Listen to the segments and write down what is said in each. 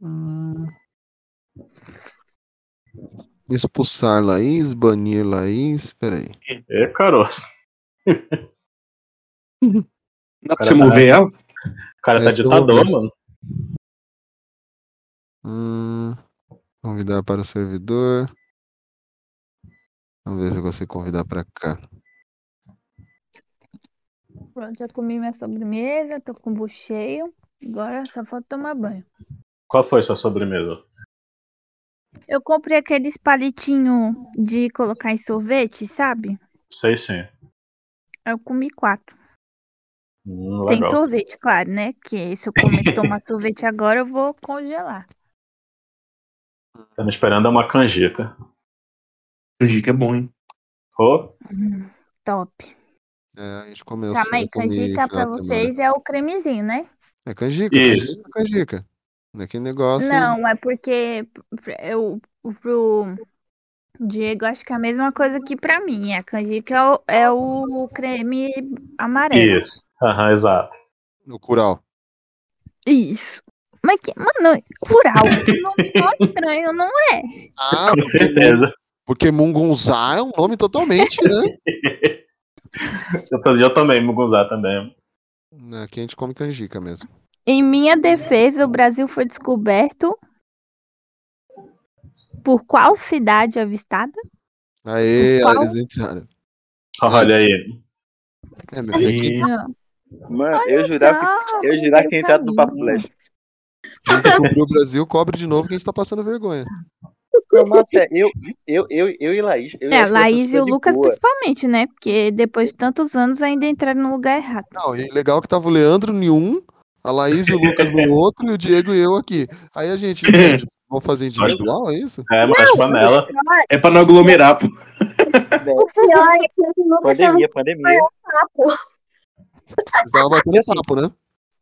Hum. Expulsar Laís, banir Laís. Peraí. É, caroço. Dá pra você mover ela? O cara tá ditador, mano. Hum, convidar para o servidor. Vamos ver se eu consigo convidar para cá. Pronto, já comi minha sobremesa, tô com o bucho cheio. Agora só falta tomar banho. Qual foi sua sobremesa? Eu comprei aqueles palitinhos de colocar em sorvete, sabe? Sei sim. Eu comi quatro. Hum, Tem sorvete, claro, né? Que se eu comer tomar sorvete agora, eu vou congelar. Tá me esperando uma canjica. Canjica é bom, hein? Ô, Hum, top. É, a gente comeu. Calma aí, eu comi canjica pra vocês é o cremezinho, né? É canjica, Isso. canjica, canjica. Naquele negócio. Não, é porque eu, pro Diego, acho que é a mesma coisa que pra mim. A canjica é o, é o creme amarelo. isso. Aham, exato. No curau. Isso. Mas que, mano, cural, nome mó estranho, não é? Ah, Com certeza. porque Mungunzá é um nome totalmente, né? Eu, tô- eu também, Mugunzá também. Aqui a gente come canjica mesmo. Em minha defesa, o Brasil foi descoberto por qual cidade avistada? Aê, Qual? eles entraram. Olha aí. É, meu filho, E. Mano, eu jurava, Só eu jurava que entrar no Papo. Flash. quem o Brasil, cobre de novo que a gente tá passando vergonha. É, eu, eu, eu, eu e Laís. Eu É, que Laís e o Lucas boa. principalmente, né? Porque depois de tantos anos ainda entraram no lugar errado. Não, e legal que tava o Leandro em um, a Laís e o Lucas no outro, e o Diego e eu aqui. Aí a gente, vão fazer individual, é isso? É, mas panela. é pra não aglomerar, pô. O pior é que o Lucas Pandemia, pandemia. estavam batendo papo, né?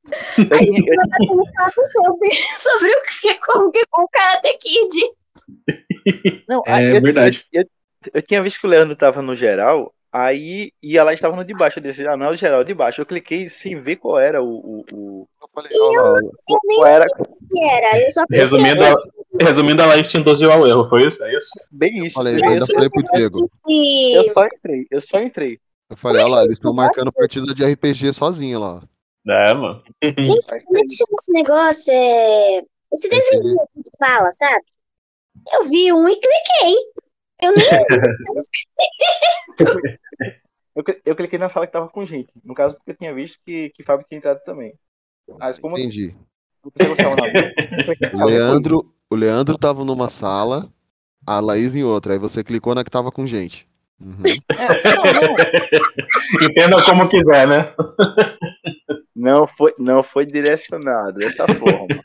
A gente tava batendo papo sobre, sobre o que como que o Karate Kid. não, É eu- verdade. Eu, eu, eu tinha visto que o Leandro tava no geral, aí e a Laís tava no de baixo. Eu disse, ah, não é geral, de baixo. Eu cliquei sem ver qual era o. o, o Eu falei, ó, lá, qual, qual era Que era, eu só Resumindo, a, resumindo, a live te induziu ao erro, foi isso? É isso? bem isso. falei, bem eu ainda falei pro Diego. Eu só entrei, eu só entrei. Eu falei, olha lá, eles estão marcando partida de RPG sozinho lá. É, mano. só Como é que chama esse negócio? É... Esse desenho que gente fala, sabe? Eu vi um e cliquei. Eu nem. Eu, eu cliquei na sala que tava com gente. No caso, porque eu tinha visto que, que Fábio tinha entrado também. Mas como Entendi. O Leandro, o Leandro tava numa sala, a Laís em outra. Aí você clicou na que tava com gente. Uhum. É, não, não. Entenda como quiser, né? Não foi, não foi direcionado dessa forma.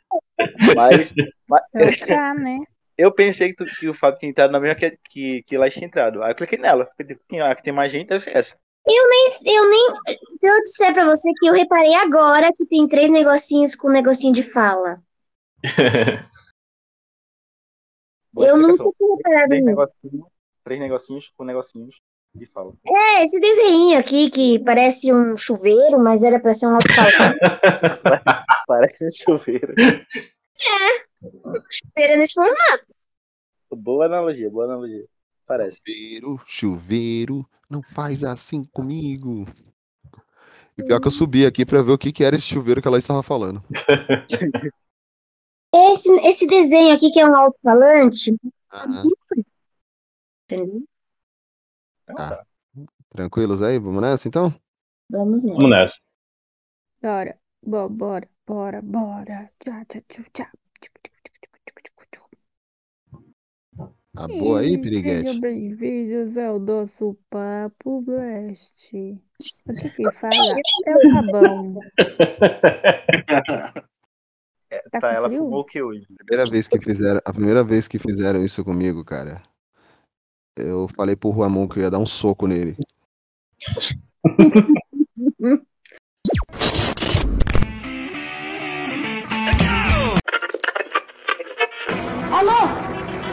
Mas, mas tá, né? Eu pensei que, tu- que o Fábio tinha entrado na mesma que, que, que ela tinha entrado. Aí eu cliquei nela. Tinha, ah, que tem mais gente, deve ser essa. Eu nem. Se eu disser pra você que eu reparei agora que tem três negocinhos com negocinho de fala. Boa Eu nunca tinha reparado três, nisso. negocinhos, três negocinhos com negocinhos de fala. É, esse desenho aqui que parece um chuveiro, mas era pra ser um alto-falante. Parece um chuveiro. Chuveiro nesse formato. Boa analogia, boa analogia. Parece. Chuveiro, chuveiro, não faz assim comigo. E pior que eu subi aqui pra ver o que, que era esse chuveiro que ela estava falando. Esse, esse desenho aqui que é um alto-falante. Ah, Entendeu? Tá. tranquilos aí? Vamos nessa então? Vamos nessa. Vamos nessa. Bora, bo- bora, bora, bora. Tchá, tchá, tchu, tchá. Tá boa aí, Piriguete? Sejam bem-vindos ao nosso Papo Blast. Aqui quem fala é o Rabão. Tá Tá, com ela fumou o que hoje? Primeira vez que fizeram, a primeira vez que fizeram isso comigo, cara. Eu falei pro Ramon que eu ia dar um soco nele.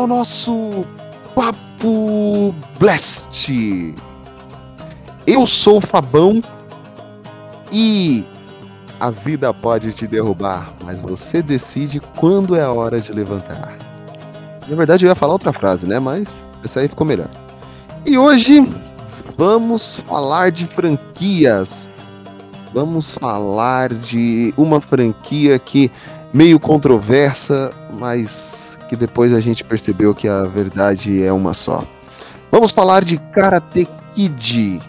Ao nosso Papo Blast. Eu sou o Fabão e a vida pode te derrubar, mas você decide quando é a hora de levantar. Na verdade, eu ia falar outra frase, né? Mas essa aí ficou melhor. E hoje vamos falar de franquias. Vamos falar de uma franquia que meio controversa, mas que depois a gente percebeu que a verdade é uma só. Vamos falar de Karate Kid.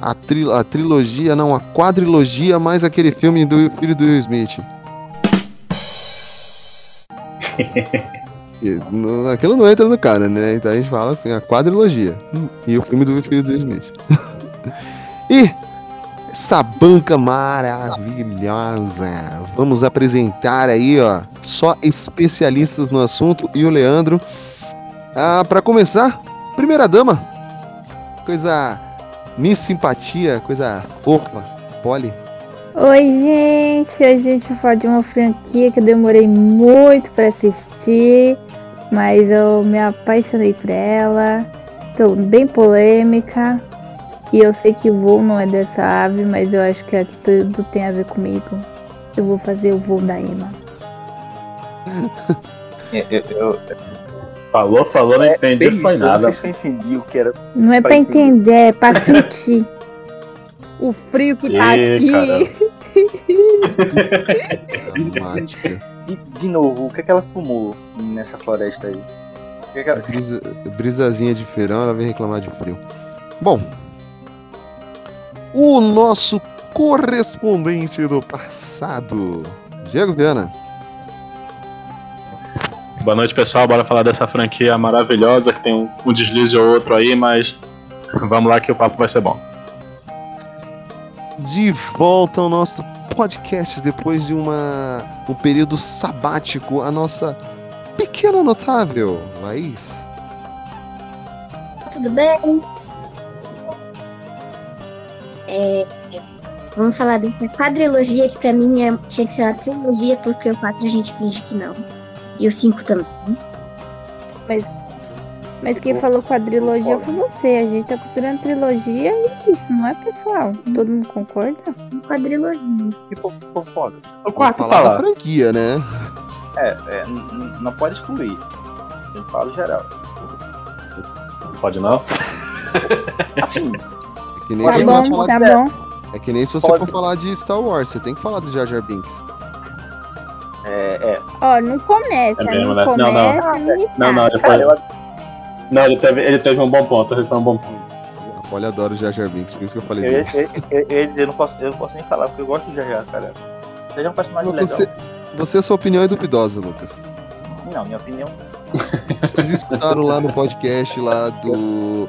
A, tri a trilogia, não, a quadrilogia, mais aquele filme do filho do Will Smith. Aquilo não entra no cara, né? Então a gente fala assim, a quadrilogia. E o filme do filho do Will Smith. e essa banca maravilhosa. Vamos apresentar aí, ó, só especialistas no assunto e o Leandro. Ah, para começar, primeira dama. Coisa Miss Simpatia, coisa fofa, Polly. Oi, gente! A gente vai falar de uma franquia que eu demorei muito pra assistir, mas eu me apaixonei por ela. Tô bem polêmica. E eu sei que o voo não é dessa ave, mas eu acho que aqui tudo tem a ver comigo. Eu vou fazer o voo da Emma. Eu, eu, eu, Falou, falou, não é entendi, bem foi não nada. sei se eu entendi o que era. Não é Pra pra entender. entender, é pra sentir. O frio que tá aqui. De, de novo, o que, é que ela fumou nessa floresta aí? O que é que ela... Brisa, brisazinha de feirão, ela vem reclamar de frio. Bom, o nosso correspondente do passado, Diego Viana. Boa noite, pessoal. Bora falar dessa franquia maravilhosa que tem um, um deslize ou outro aí, mas vamos lá que o papo vai ser bom. de volta ao nosso podcast depois de uma um período sabático, a nossa pequena notável Laís. Tudo bem? É, vamos falar dessa quadrilogia que pra mim é- tinha que ser uma trilogia, porque o 4 a gente finge que não. E o 5 também. Mas quem falou quadrilogia foi você. A gente tá considerando trilogia e é isso, não é pessoal? Todo mundo concorda? Quadrilogia. O quarto falar. franquia, né? É, é, não pode excluir. Eu falo geral. Pode não? Assim, que nem Tá bom, você tá bom. é que nem se você Pode. for falar de Star Wars, você tem que falar do Jar Jar Binks. é, é. Ó, não começa, É não mesmo, né? Não, começa, não. nem Não, não, ele Cara, foi. Não, ele teve, ele teve um bom ponto. Ele foi um bom ponto. A Polly adora o Jar Jar Binks, por isso que eu falei eu, dele. eu, eu, eu, eu não posso, eu não posso nem falar, porque eu gosto do Jaja, cara. Seja um personagem Você, legal. você, a sua opinião é duvidosa, Lucas. Não, minha opinião. Vocês escutaram lá no podcast lá do.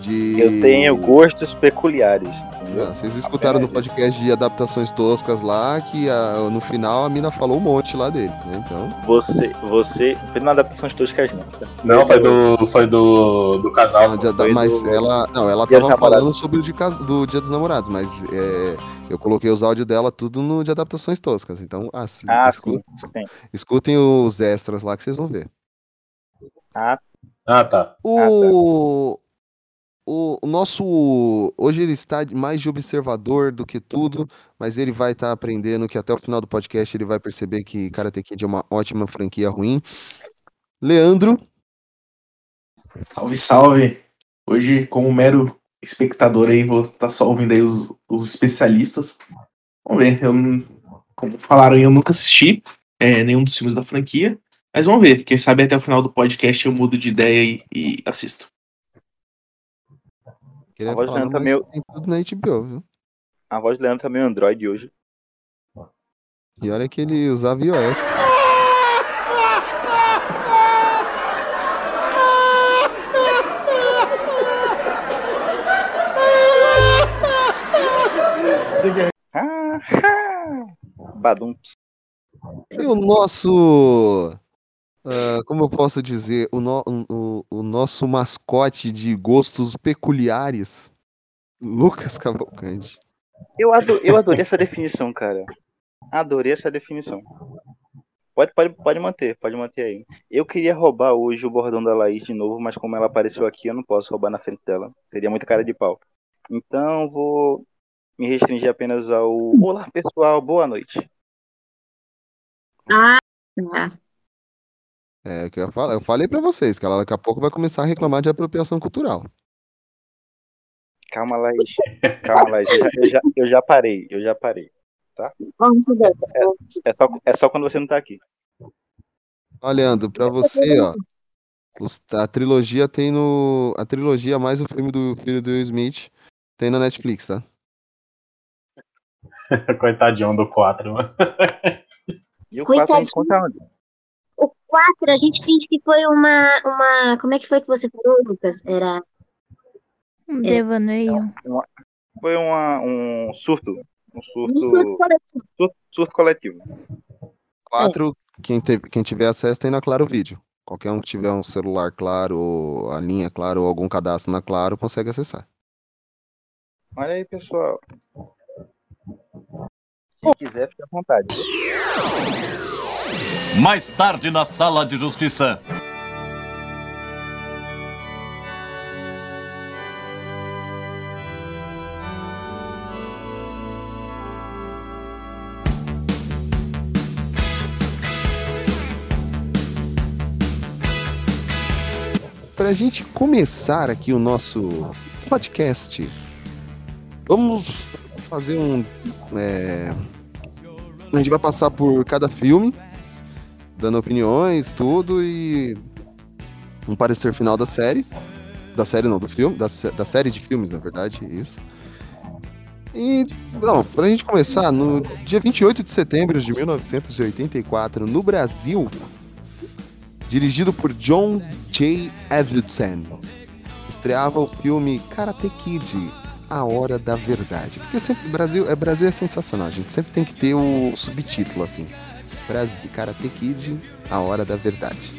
De... Eu tenho gostos peculiares. Ah, Vocês escutaram no podcast de adaptações toscas lá que a- no final a mina falou um monte lá dele, né? Então. Você, você. Foi na adaptação de toscas, não. tá? Não, foi do. Foi do. do casal. já- foi mas do- ela. Não, ela Dia tava falando sobre o de do Dia dos Namorados, mas é, eu coloquei os áudios dela tudo no de adaptações toscas. Então, assim, Ah, escu- sim. sim. escutem os extras lá que vocês vão ver. Ah, Ah, tá. O, o, o nosso. Hoje ele está mais de observador do que tudo, mas ele vai estar aprendendo que até o final do podcast ele vai perceber que Karate Kid é uma ótima franquia ruim. Leandro, Salve, salve. Hoje, como mero espectador aí, vou estar só ouvindo aí os, os especialistas. Vamos ver, eu, como falaram aí, eu nunca assisti é, nenhum dos filmes da franquia, mas vamos ver. Quem sabe até o final do podcast eu mudo de ideia e, e assisto. Queria a voz falar, do Leandro tá meio... tem tudo na HBO, viu? A voz do Leandro tá meio Android hoje. E olha que ele usava iOS. Ah, badum. E o nosso ah, como eu posso dizer? O, no- o- o nosso mascote de gostos peculiares, Lucas Cavalcante. Eu, ado- eu adorei essa definição, cara. Adorei essa definição. Pode, pode, pode manter, pode manter aí. Eu queria roubar hoje o bordão da Laís de novo, mas como ela apareceu aqui, eu não posso roubar na frente dela. Seria muita cara de pau. Então vou me restringir apenas ao Olá pessoal, boa noite. Tá. É o que eu falar. Eu falei pra vocês que ela daqui a pouco vai começar a reclamar de apropriação cultural. Calma, Laís. Calma, Laís. Eu já, eu já, eu já parei, eu já parei. Vamos ver. É só, é só quando você não tá aqui. Ó, Leandro, pra você, ó. os- a trilogia tem no. A trilogia mais o filme do filho do Will Smith tem na Netflix, tá? Coitadinho do 4, mano. E o 4 a gente conta onde? O 4, a gente finge que foi uma, uma. Como é que foi que você falou, Lucas? Era. Um devaneio. Foi uma, um surto. Um surto, Um surto coletivo. surto, surto coletivo. Quatro, quem, teve, quem tiver acesso tem na Claro Vídeo. Qualquer um que tiver um celular claro, ou a linha claro, ou algum cadastro na Claro, consegue acessar. Olha aí, pessoal. Se quiser, fica à vontade. Mais tarde na sala de justiça. Pra gente começar aqui o nosso podcast, vamos fazer um. é, A gente vai passar por cada filme, dando opiniões, tudo, e um parecer final da série. Da série não, do filme, da, da série de filmes, na verdade, isso. E, não, pra gente começar, no dia 28 de setembro de 1984, no Brasil, dirigido por John J. Avildsen, estreava o filme Karate Kid, A Hora da Verdade. Porque sempre Brasil é Brasil é sensacional, a gente sempre tem que ter o subtítulo assim. Brasil Karate Kid, A Hora da Verdade.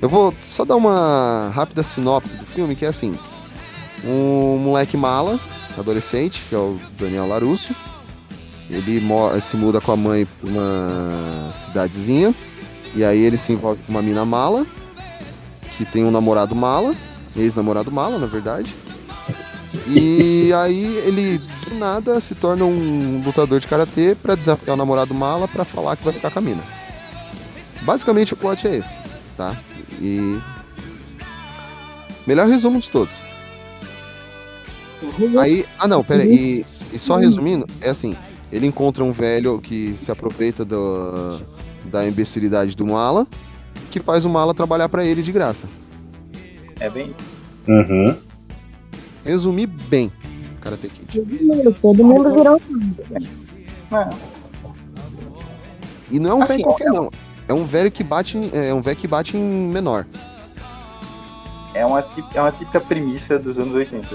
Eu vou só dar uma rápida sinopse do filme, que é assim: um moleque mala, adolescente, que é o Daniel Larusso, ele se muda com a mãe pra uma cidadezinha e aí ele se envolve com uma mina mala, que tem um namorado mala, ex-namorado mala, na verdade. E aí ele, do nada, se torna um lutador de karatê pra desafiar o namorado mala pra falar que vai ficar com a mina. Basicamente o plot é esse, tá? E. Melhor resumo de todos. Aí. Ah não, pera aí. E, e só resumindo, é assim, ele encontra um velho que se aproveita do, da imbecilidade do Mala, que faz o Mala trabalhar pra ele de graça. É bem. Uhum. Resumir bem, Karate Kid. Resumindo, todo mundo virou E não é um Assim, velho qualquer não. É um velho que bate em, é um velho que bate em menor. É uma, é uma típica premissa dos anos 80.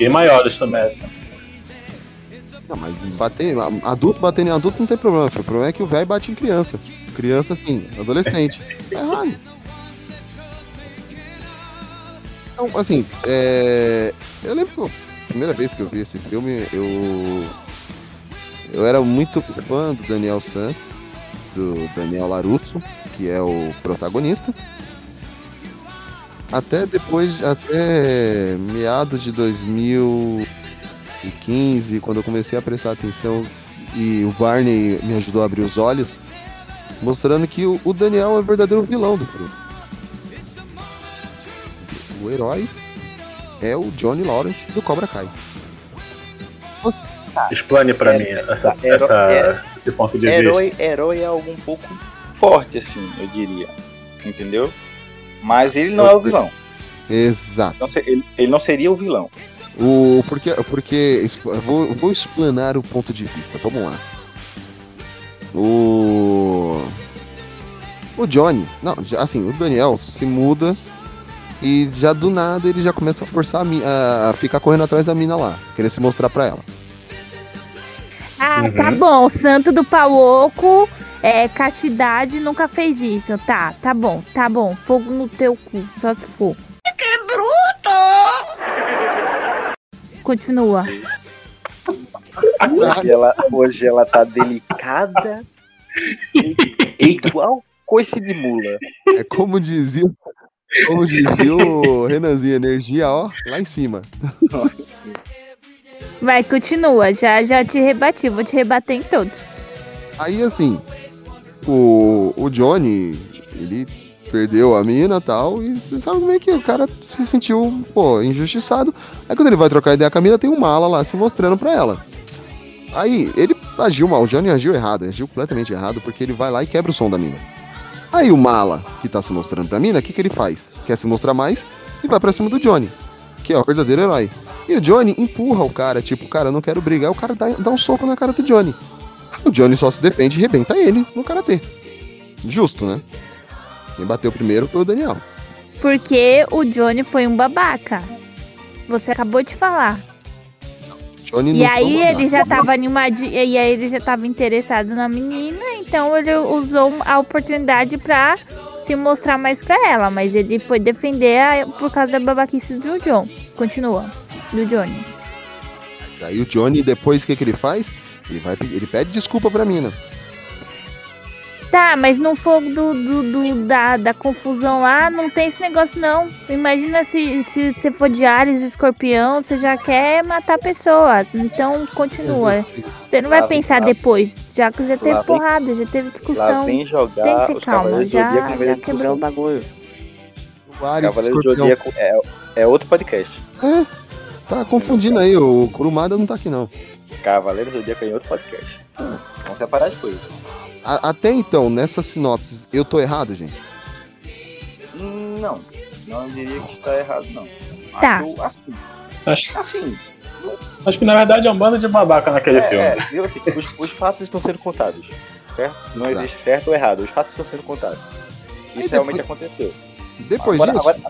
E maiores também. Não, mas bater, adulto batendo em adulto não tem problema. filho. O problema é que o velho bate em criança. Criança, assim, adolescente. É Então, assim, é... eu lembro que a primeira vez que eu vi esse filme, eu. Eu era muito fã do Daniel San, do Daniel Larusso, que é o protagonista. Até depois, até meados de 2015, quando eu comecei a prestar atenção e o Barney me ajudou a abrir os olhos, mostrando que o, Daniel é o verdadeiro vilão do filme. O herói é o Johnny Lawrence do Cobra Kai. Explane pra mim essa, Hero- essa- hero- esse ponto de vista. Herói, herói é algo um pouco forte, assim, eu diria. Entendeu? Mas ele não é o vilão. Exato. Se- ele, ele não seria o vilão. O, porque, porque eu vou, eu vou explanar o ponto de vista. Vamos lá. O. O Johnny. Não, assim, o Daniel se muda e já do nada ele já começa a forçar a, mi- a- ficar correndo atrás da mina lá, querer se mostrar pra ela. Ah, Uhum. tá bom. Santo do Pauoco, é, castidade nunca fez isso. Tá, tá bom, tá bom. Fogo no teu cu, só se for. Que bruto! Continua. Hoje ela, hoje ela tá delicada. Eita, Igual coice de mula. É como dizia, como dizia o Renanzinho, energia, ó, lá em cima. Vai, continua. Já, já te rebati, vou te rebater em todos. Aí assim, o, o Johnny, ele perdeu a mina e tal, e você sabe como é que o cara se sentiu, pô, injustiçado. Aí quando ele vai trocar ideia com a mina, tem um mala lá se mostrando pra ela. Aí ele agiu mal, o Johnny agiu errado, agiu completamente errado, porque ele vai lá e quebra o som da mina. Aí o mala, que tá se mostrando pra mina, o que, que ele faz? Quer se mostrar mais e vai pra cima do Johnny, que é o verdadeiro herói. E o Johnny empurra o cara, tipo, cara, eu não quero brigar, o cara dá, dá um soco na cara do Johnny. O Johnny só se defende e rebenta ele no karatê. Justo, né? Quem bateu primeiro foi o Daniel. Porque o Johnny foi um babaca. Você acabou de falar. Johnny E aí ele já tava animado, e aí ele já tava interessado na menina, então ele usou a oportunidade pra se mostrar mais pra ela, mas ele foi defender a- por causa da babaquice do John. Continua. Do Johnny. Aí o Johnny, depois, o que, que ele faz? Ele, vai, ele pede desculpa pra mina. Tá, mas no fogo do, do, do- da, da confusão lá, não tem esse negócio não. Imagina se, se você for de Ares e escorpião, você já quer matar a pessoa. Então continua. Você não vai Lá vem- pensar lá- depois. Já que já teve vem- porrada, já teve Lá discussão. vem Tem que ter calma, já, já quebrou o bagulho. O Ares, Cavaleiros do escorpião. Zodíaco é, é outro podcast. É, tá confundindo aí. O Kurumada não tá aqui, não. Cavaleiros do Zodíaco é em outro podcast. Vamos separar as coisas. A- até então, nessa sinopse, eu tô errado, gente? Não, não diria que está errado, não. Tá. Acho, assim, Acho, assim, acho que na verdade é um bando de babaca naquele é, filme. é, viu assim, os, os fatos estão sendo contados, certo? Não Tá. existe certo ou errado, os fatos estão sendo contados. Isso Aí realmente depois- aconteceu. Depois agora, disso... agora,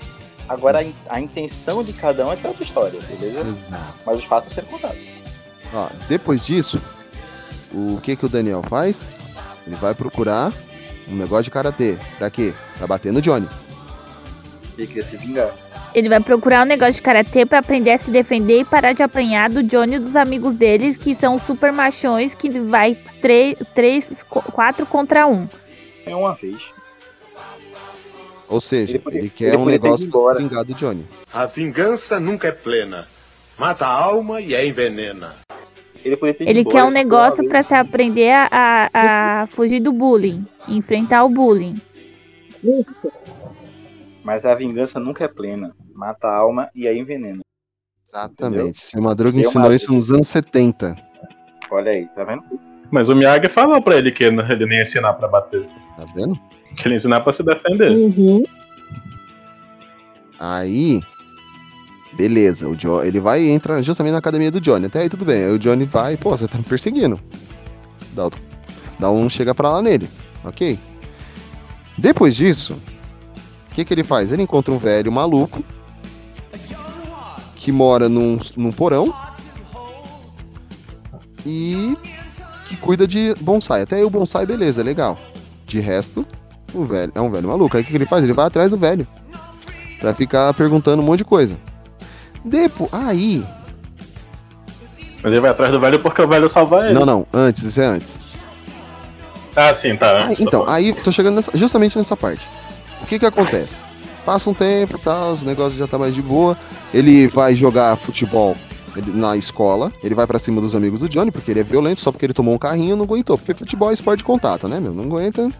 agora a, in- a intenção de cada um é é outra história, beleza? Exato. Mas os fatos estão sendo contados. Ó, depois disso, o que que o Daniel faz? Ele vai procurar um negócio de karatê. Pra quê? Pra bater no Johnny. Ele queria se vingar. Ele vai procurar um negócio de karatê pra aprender a se defender e parar de apanhar do Johnny e dos amigos deles, que são super machões, que vai três, três, qu- quatro contra um. É uma vez. Ou seja, Ele ele, podia- quer ele um negócio pra vingar do Johnny. A vingança nunca é plena. Mata a alma e a envenena. Ele Ele quer um negócio vez. se aprender a, a, a fugir do bullying, enfrentar o bullying. Mas a vingança nunca é plena. Mata a alma e a envenena. Exatamente. Seu Madruga ensinou uma- isso nos anos 70. Olha aí, tá vendo? Mas o Miyagi falou pra ele que ele nem ia ensinar pra bater. Tá vendo? Que ele ia ensinar pra se defender. Uhum. Aí. Beleza, o jo ele vai e entra justamente na academia do Johnny. Até aí tudo bem. Aí o Johnny vai, pô, você tá me perseguindo. Dá, outro- dá um chega pra lá nele. Ok? Depois disso, o que, que ele faz? Ele encontra um velho maluco que mora num, num porão e que cuida de bonsai. Até aí o bonsai, beleza, legal. De resto, o velho é um velho maluco. Aí o que, que ele faz? Ele vai atrás do velho pra ficar perguntando um monte de coisa. Depois, aí, Mas ele vai atrás do velho porque o velho salva ele. não, não, antes, isso é antes. Ah, sim, tá. Antes, tá então, bom. aí tô chegando nessa- justamente nessa parte. O que que acontece? Passa um tempo e tal, os negócios já tá mais de boa. Ele vai jogar futebol na escola. Ele vai pra cima dos amigos do Johnny, porque ele é violento, só porque ele tomou um carrinho não aguentou. Porque futebol é esporte de contato, né, meu? Não aguenta,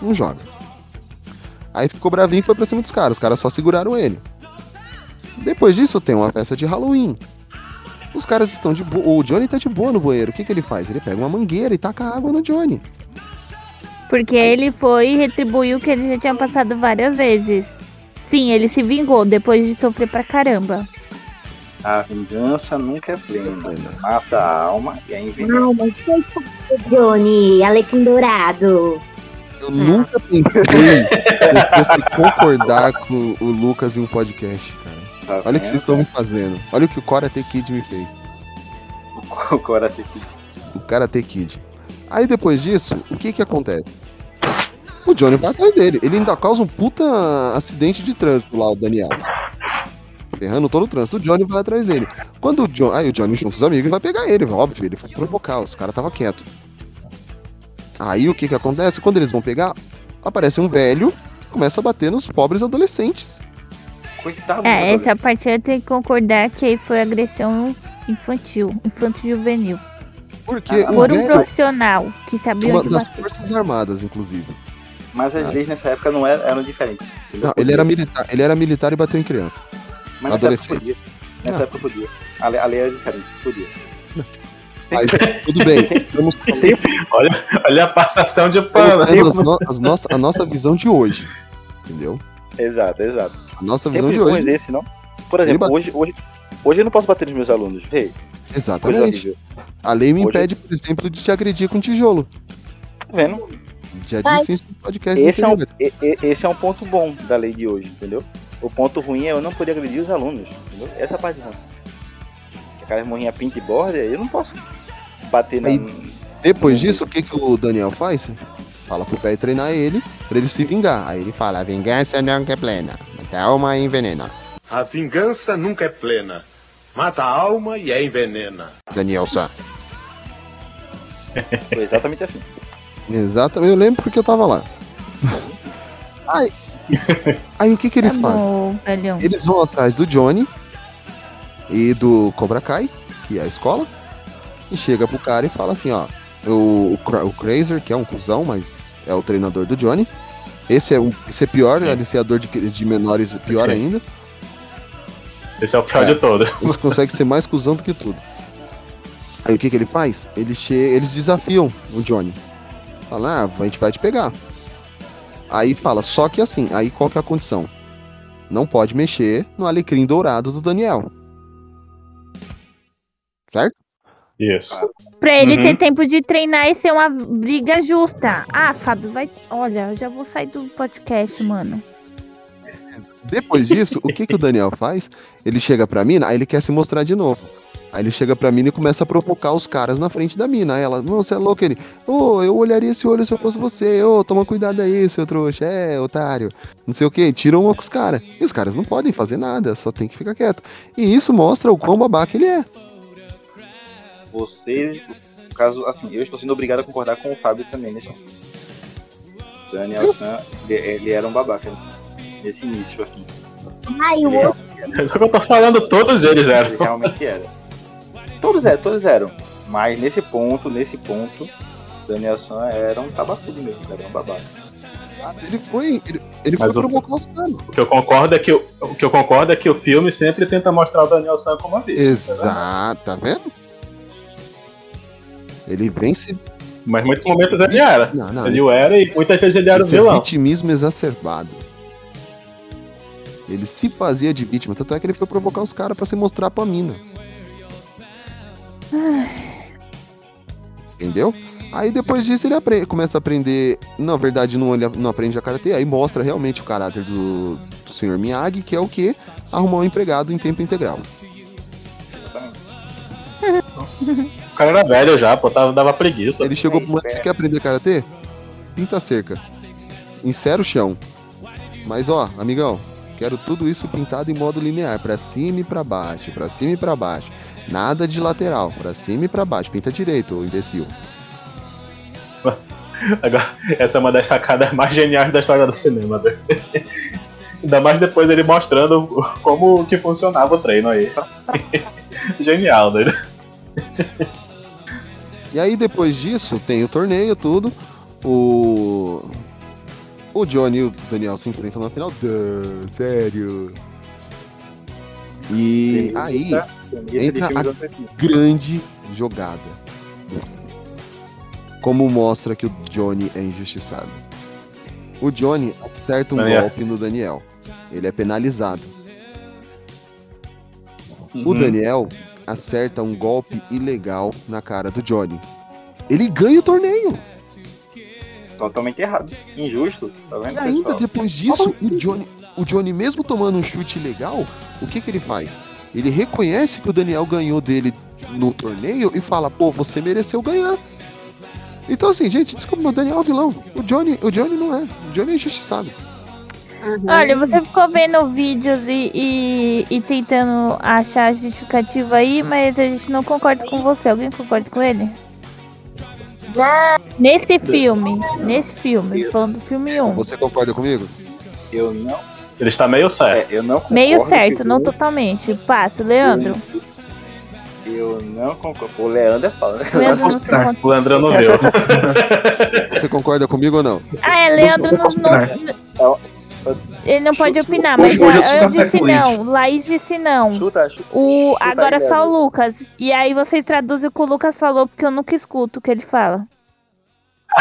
não joga. Aí ficou bravinho e foi pra cima dos caras. Os caras só seguraram ele. Depois disso, tem uma festa de Halloween. Os caras estão de boa. O Johnny tá de boa no banheiro. O que, que ele faz? Ele pega uma mangueira e taca água no Johnny. Porque ele foi e retribuiu o que ele já tinha passado várias vezes. Sim, ele se vingou depois de sofrer pra caramba. A vingança nunca é plena. Mata a alma e a envenena. Não, mas foi Johnny, Alecrim Dourado. Eu nunca pensei em você concordar com o Lucas em um podcast, cara. Tá Olha o que vocês estão me fazendo. Olha o que o Karate Kid me fez. O Karate Kid. O Karate Kid. Aí depois disso, o que que acontece? O Johnny vai atrás dele. Ele ainda causa um puta acidente de trânsito lá, o Daniel. Ferrando todo o trânsito. O Johnny vai atrás dele. Quando o Johnny. Aí o Johnny junta os amigos vai pegar ele, óbvio. Ele foi provocar, os caras tava quieto. Aí o que que acontece? Quando eles vão pegar, aparece um velho começa a bater nos pobres adolescentes. Coitado É, essa parte eu tenho que concordar que aí foi agressão infantil, infantil juvenil. Porque Ah, Por um velho, profissional que sabia uma onde das bater. Forças Armadas, inclusive. Mas as Ah. leis nessa época não eram, eram diferentes. Não, ele era militar, ele era militar e bateu em criança. Mas nessa época adolescente. podia. Nessa Não. época podia. A lei, a lei era diferente, podia. Mas tudo bem, estamos Olha, olha a passação de pano. as no- as nossa, a nossa visão de hoje. Entendeu? Exato, exato. Nossa visão Tempos de hoje. esse, não? Por exemplo, Ele hoje, hoje, hoje eu não posso bater nos meus alunos. Coisa Exatamente. A lei me Hoje- impede, por exemplo, de te agredir com tijolo. Tá vendo? Já disse isso no podcast Esse é, um, esse é um ponto bom da lei de hoje, entendeu? O ponto ruim é eu não poder agredir os alunos, entendeu? Essa a parte ruim. Aquelas morrinhas pinta e borda, eu não posso bater na... Aí- Depois disso, o que, que o Daniel faz? Fala pro velho treinar ele, pra ele se vingar. Aí ele fala, a vingança nunca é plena, a alma envenena. A vingança nunca é plena. Mata a alma e a envenena. Daniel San. Foi exatamente assim. Exatamente, eu lembro porque eu tava lá. Aí, aí o que que eles Tá fazem? velhão. Eles vão atrás do Johnny e do Cobra Kai, que é a escola, e chega pro cara e fala assim, ó, o, o, o Crazer, que é um cuzão, mas é o treinador do Johnny. Esse é, um, esse é pior, Sim. aliciador de, de menores, pior Sim. ainda. Esse é o pior É. de todo. Esse consegue ser mais cuzão do que tudo. Aí o que que ele faz? Ele che... Eles desafiam o Johnny. Fala, ah, a gente vai te pegar. Aí fala, só que assim, aí qual que é a condição? Não pode mexer no alecrim dourado do Daniel. Certo? Isso. Pra ele Uhum. ter tempo de treinar e ser uma briga justa. Ah, Fábio, vai. Olha, eu já vou sair do podcast, mano. Depois disso, o que que o Daniel faz? Ele chega pra mina, aí ele quer se mostrar de novo. Aí ele chega pra mina e começa a provocar os caras na frente da mina. Aí ela, não, você é louco, ele. Ô, eu olharia esse olho se eu fosse você. Ô, toma cuidado aí, seu trouxa. É, otário. Não sei o que. Tiram uma com os caras. E os caras não podem fazer nada, só tem que ficar quieto. E isso mostra o quão babaca ele é. Você, no caso, assim, eu estou sendo obrigado a concordar com o Fábio também nesse Daniel San, ele, ele era um babaca nesse início aqui. Ai, o Ele, outro. É Só que eu tô falando, todos eles ele eram. realmente era. Todos eram, todos eram. Mas nesse ponto, nesse ponto, Daniel San era um tabacudo mesmo, era um babaca. Ele foi. Ele, ele foi Mas o-. O que eu concordo é que o, o que eu concordo é que o filme sempre tenta mostrar o Daniel San como a vítima. Exato, tá vendo? Ele vem se. Mas em muitos momentos ele era. Não, não. Ele o era e muitas vezes ele era o Esse é vilão. vitimismo exacerbado. Ele se fazia de vítima, tanto é que ele foi provocar os caras pra se mostrar pra mina. Entendeu? Aí depois disso ele apre- começa a aprender. Na verdade, não, ele não aprende a karatê, aí mostra realmente o caráter do, do Sr. Miyagi, que é o que? Arrumar um empregado em tempo integral. O cara era velho já, pô, tava, dava preguiça. Ele chegou pro moleque, você quer aprender karatê? Pinta a cerca. Insera o chão. Mas ó, amigão, quero tudo isso pintado em modo linear, pra cima e pra baixo, pra cima e pra baixo. Nada de lateral, pra cima e pra baixo. Pinta direito, imbecil. Agora, essa é uma das sacadas mais geniais da história do cinema. né? Ainda mais depois ele mostrando como que funcionava o treino aí. Genial, né? E aí depois disso tem o torneio, tudo. O. O Johnny e o Daniel se enfrentam na final. Duh, sério. E aí entra a grande jogada. Como mostra que o Johnny é injustiçado. O Johnny acerta um Daniel. golpe no Daniel. Ele é penalizado. O Uhum. Daniel acerta um golpe ilegal na cara do Johnny. Ele ganha o torneio. Totalmente errado. Injusto, tá vendo? E ainda pessoal? depois disso, o Johnny, o Johnny, mesmo tomando um chute ilegal, o que, que ele faz? Ele reconhece que o Daniel ganhou dele no torneio e fala, pô, você mereceu ganhar. Então assim, gente, desculpa, o Daniel é o vilão. O Johnny, o Johnny não é. O Johnny é injustiçado. Olha, você ficou vendo vídeos e, e, e tentando achar justificativa aí, mas a gente não concorda com você. Alguém concorda com ele? Nesse filme, nesse filme, falando do filme 1. Você concorda comigo? Eu não. Ele está meio certo. É, eu não Meio certo, não o- totalmente. Passa, Leandro. Eu não concordo. O Leandro é fala. Leandro não. O Leandro não viu. Você concorda comigo ou não? Ah, é, Leandro não, não- Ele não pode opinar, mas Hoje- hoje eu eu disse não. Laís disse não. Chuta, chuta. O, Chuta agora aí, só o. Lucas. E aí vocês traduzem o que o Lucas falou, porque eu nunca escuto o que ele fala.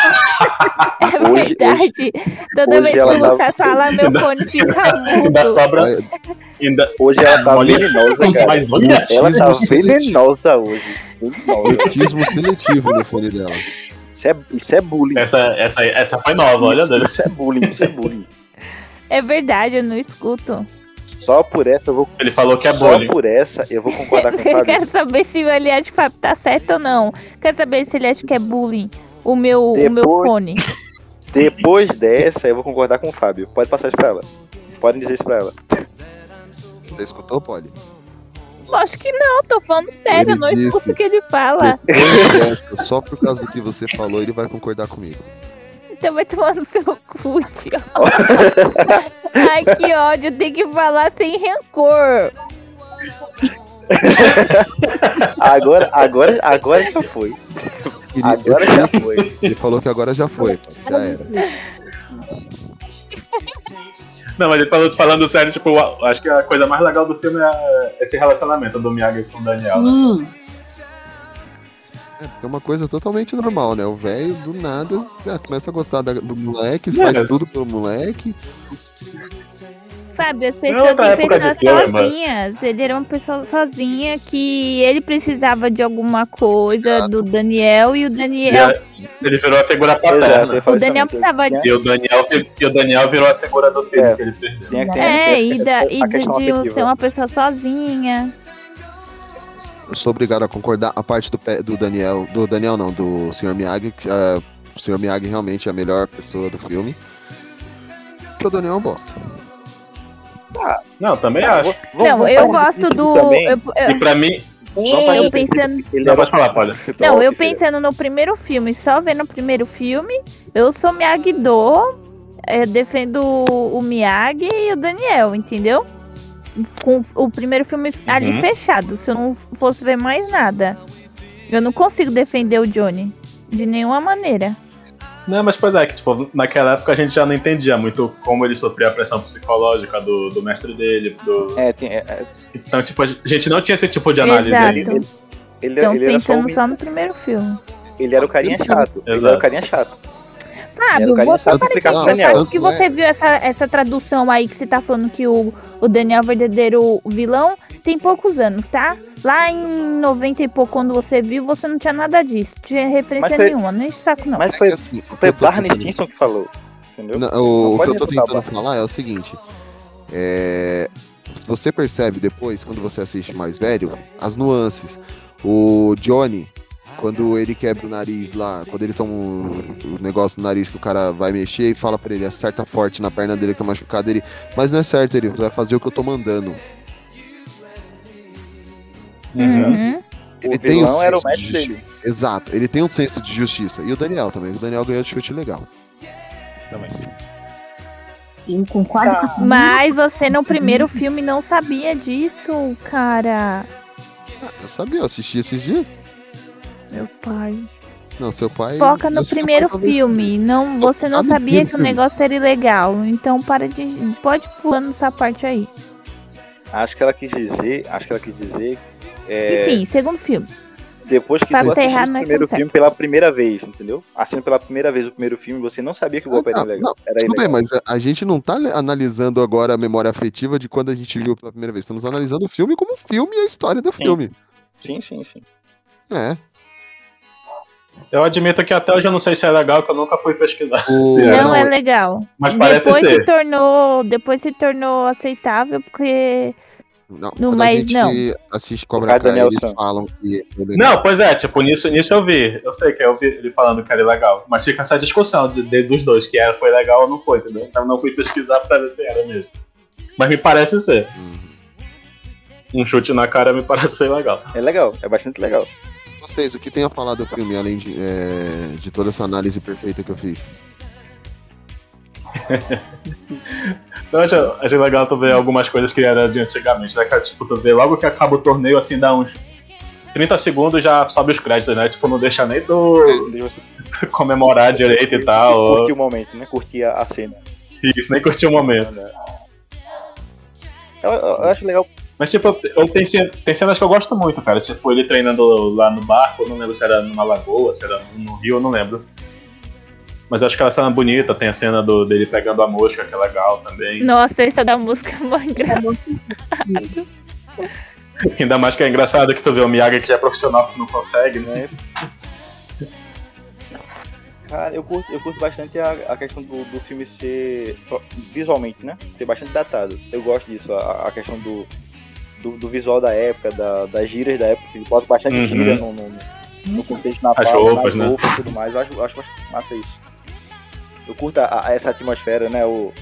É Hoje- verdade. Toda hoje vez que o tá- Lucas fala, meu fone fica Ainda mudo. sobra. Ainda... Hoje ela tá Olha- venenosa, cara. Mas olha, Ela tá venenosa hoje. Autismo seletivo no fone dela. Isso é, isso é bullying. essa, essa, essa foi nova, olha isso, dele. isso é bullying, isso é bullying. É verdade, eu não escuto. Só por essa eu vou. Ele falou que é Só bullying. por essa eu vou concordar com o Eu Fábio. quero saber se ele acha que o Fábio tá certo ou não. Quero saber se ele acha que é bullying. O meu, o meu Depois- fone. Depois dessa, eu vou concordar com o Fábio. Pode passar isso pra ela. Podem dizer isso pra ela. Você escutou, Polly? Lógico que não, tô falando sério, Ele eu não disse- escuto o que ele fala. Depois dessa, só por causa do que você falou, ele vai concordar comigo. Então vai tomar no seu cu, tio. Ai, que ódio, tem que falar sem rancor. Agora, agora, agora já foi. Ele, Agora já foi. ele falou que agora já foi. Já era. Não, mas ele falou, falando sério, tipo, acho que a coisa mais legal do filme é esse relacionamento do Miyagi com o Daniel. né? É, porque é uma coisa totalmente normal, né? O velho, do nada, já começa a gostar do moleque, É. faz tudo pelo moleque. Sabe, as pessoas têm época de pessoas sozinhas. Ele era uma pessoa sozinha que ele precisava de alguma coisa do Daniel e o E Daniel. a- ele virou a figura paterna. O Daniel precisava que E o Daniel, e o Daniel virou a figura do filho É. que ele perdeu. É, e, da, e de, de ser uma pessoa sozinha. Eu sou obrigado a concordar. A parte do, do Daniel. Do Daniel não, do Sr. Miyagi. que, ah, o Sr. Miyagi realmente é a melhor pessoa do filme. Porque o Daniel é um bosta. Não, também Ah, acho. vou- vou- Não, eu gosto do. também. Eu, eu- E pra mim. Vamos falar eu pensando. Ele Não, pode falar, pode. Não, eu pensando no primeiro filme, só vendo o primeiro filme, eu sou Miyagi-Do, é, defendo o Miyagi e o Daniel, entendeu? Com o primeiro filme ali Uhum. fechado, se eu não fosse ver mais nada. Eu não consigo defender o Johnny, de nenhuma maneira. Não, mas pois é, que tipo, naquela época a gente já não entendia muito como ele sofria a pressão psicológica do, do mestre dele. Do... É, tem, é, é, Então, tipo, a gente não tinha esse tipo de análise Exato. aí. ele, Então ele, era só, pensando um- só no primeiro filme. ele era o carinha chato. Ele Exato. era o carinha chato. Fábio, o carinha você. Tanto que você é- viu essa, essa tradução aí que você tá falando que o, o Daniel é o verdadeiro vilão tem poucos anos, tá? Lá em 90 e pouco, quando você viu, você não tinha nada disso. Tinha referência foi- nenhuma, o saco não. Mas É foi, que, assim, foi Barney Stinson que falou. Entendeu? Não, o, Não o que eu tô tentando falar é o seguinte. É, você percebe depois, quando você assiste mais velho, as nuances. O Johnny, quando ele quebra o nariz lá, quando ele toma um, o negócio no nariz que o cara vai mexer e fala pra ele, acerta forte na perna dele que tá machucado, ele. Mas não é certo, ele vai fazer o que eu tô mandando. Uhum. Ele O tem um era o senso de dele. Exato, ele tem um senso de justiça. E o Daniel também. O Daniel ganhou de chute legal. Também. Eu concordo com a Mas você no primeiro filme não sabia disso, cara. Ah, eu sabia, eu assisti esses dias. Meu pai. Não, seu pai. Foca no primeiro filme. Não, você não sabia que o negócio era ilegal. Então para de. Pode pular nessa parte aí. Acho que ela quis dizer. Acho que ela quis dizer. é, Enfim, segundo filme. depois que tá assistiu errado, o primeiro filme pela primeira vez, entendeu? Assistindo pela primeira vez o primeiro filme, você não sabia que o golpe Ah, era não, ilegal. Era Tudo bem, ilegal. mas a, a gente não tá analisando agora a memória afetiva de quando a gente viu pela primeira vez. Estamos analisando o filme como filme e a história do Sim. filme. Sim, sim, sim. É. Eu admito que até hoje eu não sei se é legal, que eu nunca fui pesquisar. O- Se é, não, não, é é- legal. Mas parece depois ser. se tornou, depois se tornou aceitável porque Não, Não, quando mas a gente não. assiste Cobra Kai, eles Nelson. falam que. Não, pois é, tipo, nisso, nisso eu vi. Eu sei que eu vi ele falando que era legal. Mas fica essa discussão de, de- dos dois, que era, foi legal ou não foi, entendeu? Então eu não fui pesquisar pra ver se era mesmo. Mas me parece ser. Um chute na cara me parece ser legal. É legal, é bastante legal. Vocês, o que tem a falar do filme, além de, é, de toda essa análise perfeita que eu fiz? Então eu achei, achei legal tu ver algumas coisas que era de antigamente, né? Que, tipo, tu vê logo que acaba o torneio, assim, dá uns 30 segundos já sobe os créditos, né? Tipo, não deixa nem tu comemorar direito e tal. Curtir o momento, né? Curtir a, a cena. Isso, nem curtir o momento. Eu, eu- eu acho legal. Mas, tipo, eu, tem, tem cenas que eu gosto muito, cara. Tipo, ele treinando lá no barco, eu não lembro se era numa lagoa, se era no rio, eu não lembro. Mas eu acho que aquela cena bonita, tem a cena do, dele pegando a mosca, que é legal também. Nossa, essa da música é mó engraçada. Ainda mais que é engraçado que tu vê o Miyagi que já é profissional que não consegue, né? Cara, eu curto, eu curto bastante a, a questão do, do filme ser visualmente, né? Ser bastante datado. Eu gosto disso, a, a questão do, do, do visual da época, da, das gírias da época, que bota bastante Uhum. gíria no, no, no contexto na As fala, roupas, nas né? roupas e tudo mais. Eu acho, eu acho bastante massa isso. Eu curto a, a- essa atmosfera, né? O,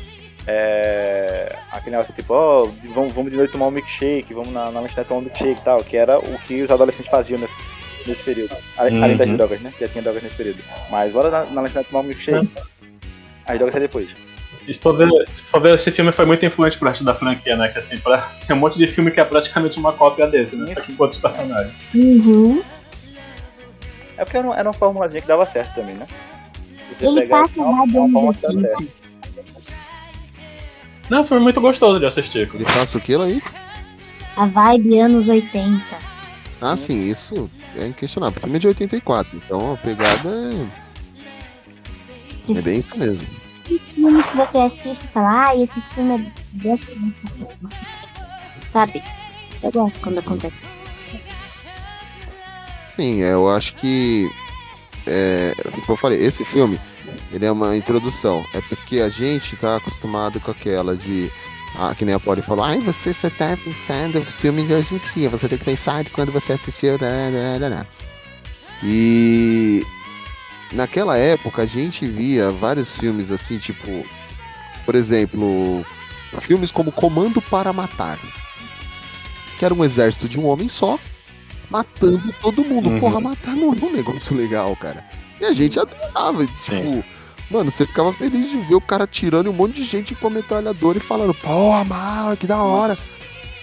é, aquele negócio tipo, ó, vamos, vamos de noite tomar um milkshake, vamos na, na lanchonete tomar um milkshake e tal, que era o que os adolescentes faziam nesse, nesse período. Além, além das Uhum. drogas, né? Já tinha drogas nesse período. Mas bora na, na lanchonete tomar um milkshake. As drogas é depois. Se tu for ver, esse filme foi muito influente pro resto da franquia, né? Que assim, pra, tem um monte de filme que é praticamente uma cópia desse, né? Só que com outros personagens. Uhum. É porque era, uma- era uma formulazinha que dava certo também, né? Você Ele pegar passa uma, lá uma certo. Não, foi muito gostoso de assistir. Ele passa o que, Laís? A vibe anos 80. Ah, sim, isso é inquestionável. O filme é de 84, então a pegada é, é bem isso mesmo. E filmes que você assiste e fala, ah, esse filme é dessa época." Sabe? Eu gosto quando acontece. Sim, eu acho que. É, como eu falei, esse filme ele é uma introdução. É porque a gente tá acostumado com aquela de. Ah, que nem a Polly falou, ai, você, você tá pensando do filme de hoje em dia, você tem que pensar de quando você assistiu. né, né, né." E naquela época a gente via vários filmes assim, tipo, por exemplo, filmes como Comando para Matar, que era um exército de um homem só, matando todo mundo. Uhum. Porra, matar não é um negócio legal, cara. E a gente adorava, tipo, mano, você ficava feliz de ver o cara tirando um monte de gente com metralhadora e falando, porra, mano, que da hora.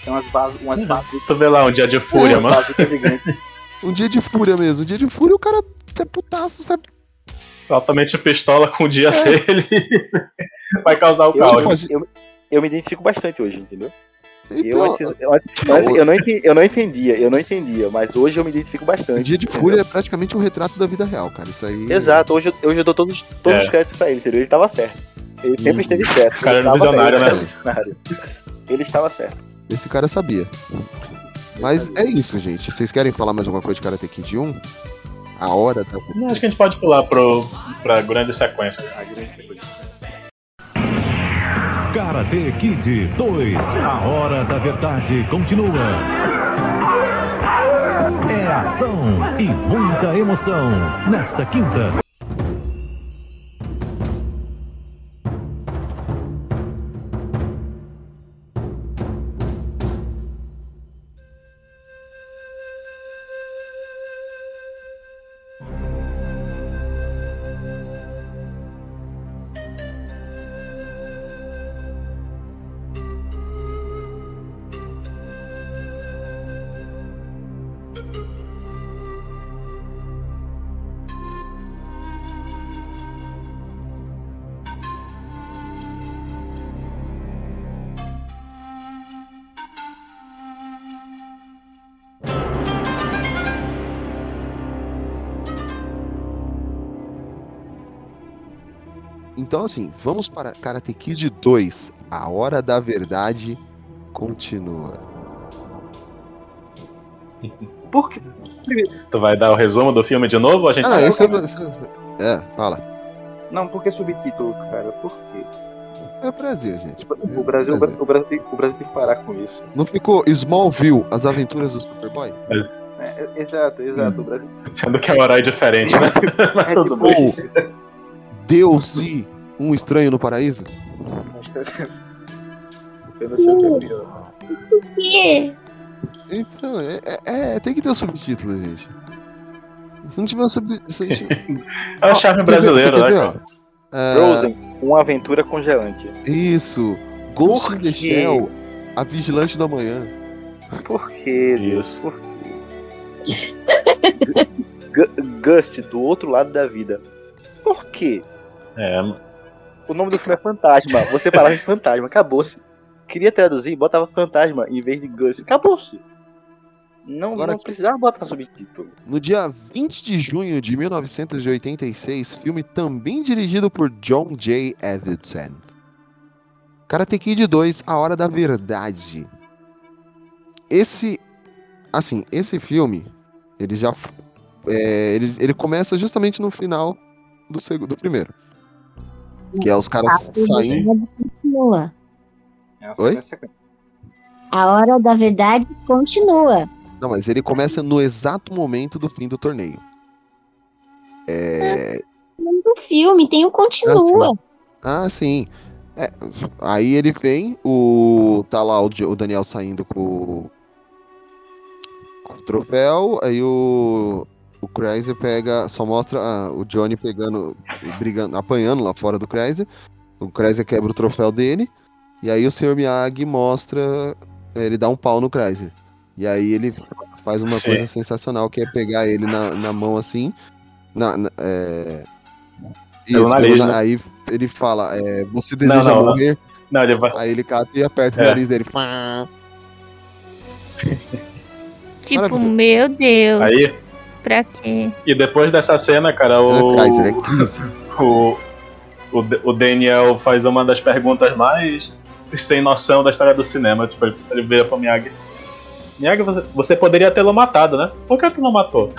Tem umas bases. Umas bases Tu vê lá um dia de fúria, É, mano. Um dia de fúria mesmo, um dia de fúria o cara, você é putaço, você Altamente pistola com o dia É. dele. Vai causar o eu, caos. tipo, eu, eu me identifico bastante hoje, entendeu? eu, Então- antes, eu, antes- eu antes- eu não entendi, eu não entendia, eu não entendia, mas hoje eu me identifico bastante. Um dia de entendeu? fúria é praticamente um retrato da vida real, cara. Isso aí. Exato, hoje, eu- hoje eu dou todos, todos É. os créditos pra ele, entendeu? Ele tava certo. Ele sempre Uhum. esteve certo. O cara era visionário, certo, né? visionário. Ele estava certo. Esse cara sabia. Mas é isso, gente. Vocês querem falar mais alguma coisa de Karate Kid 1? A hora da. Não, acho que a gente pode pular pro, pra grande sequência. Karate Kid 2. A hora da verdade continua. É ação e muita emoção nesta quinta. Então, assim, vamos para Karate Kid 2. A hora da verdade continua. Por quê? Tu vai dar o resumo do filme de novo ou a gente Ah, esse é. é- É, fala. Não, por que subtítulo, cara? Por quê? É Brasil, gente. O Brasil, o Brasil, o Brasil, tem, o Brasil tem que parar com isso. Não ficou Smallville, as aventuras do Superboy? É, é, exato, exato. O Brasil... Sendo que é um horário diferente, né? Mas É tudo tipo bem. isso. Deus e um estranho no paraíso? Eu não sei o que é pior. Quê? Então, é, é- é, tem que ter o subtítulo, gente. Se não tiver o subtítulo. É o charme brasileiro, né, cara? Frozen, uma aventura congelante. Isso. Ghost in the? Shell, a vigilante da manhã. Por quê? Isso. Por quê? Gu- Gust, do outro lado da vida. Por quê? É, mano. O nome do filme é Fantasma. Você falava de Fantasma, acabou-se. Queria traduzir, botava Fantasma em vez de Gust. Acabou-se. Não, Agora não precisava botar subtítulo. No dia 20 de junho de 1986, filme também dirigido por John J. Avildsen. Karate Kid 2, A Hora da Verdade. Esse, assim, esse filme, ele já, é, ele, ele começa justamente no final do segundo, do primeiro. Que é os caras saindo. Continua. É Oi? A hora da verdade continua. Não, mas ele começa no exato momento do fim do torneio. É, No filme tem o continua. Ah, sim. É, aí ele vem, o. Tá lá o, o Daniel saindo com, com o troféu, aí o. O Chrysler pega. Só mostra ah, o Johnny pegando. brigando, apanhando lá fora do Chrysler. O Chrysler quebra o troféu dele. E aí o Sr. Miyagi mostra. Ele dá um pau no Chrysler. E aí ele faz uma Sim. coisa sensacional, que é pegar ele na, na mão assim. Na, na- é... Pelo Isso, nariz, na- né? Aí ele fala, é, você deseja não, não. morrer? Não, ele vai. Aí ele cata e aperta o É. nariz dele. Fá. Tipo, meu Deus. Aí, Pra quê? e depois dessa cena, cara, o. é Chrysler, é 15. o, o, o Daniel faz uma das perguntas mais sem noção da história do cinema. Tipo, ele, vira pro Miyagi. Miyagi, você, você poderia tê-lo matado, né? Por que tu não matou?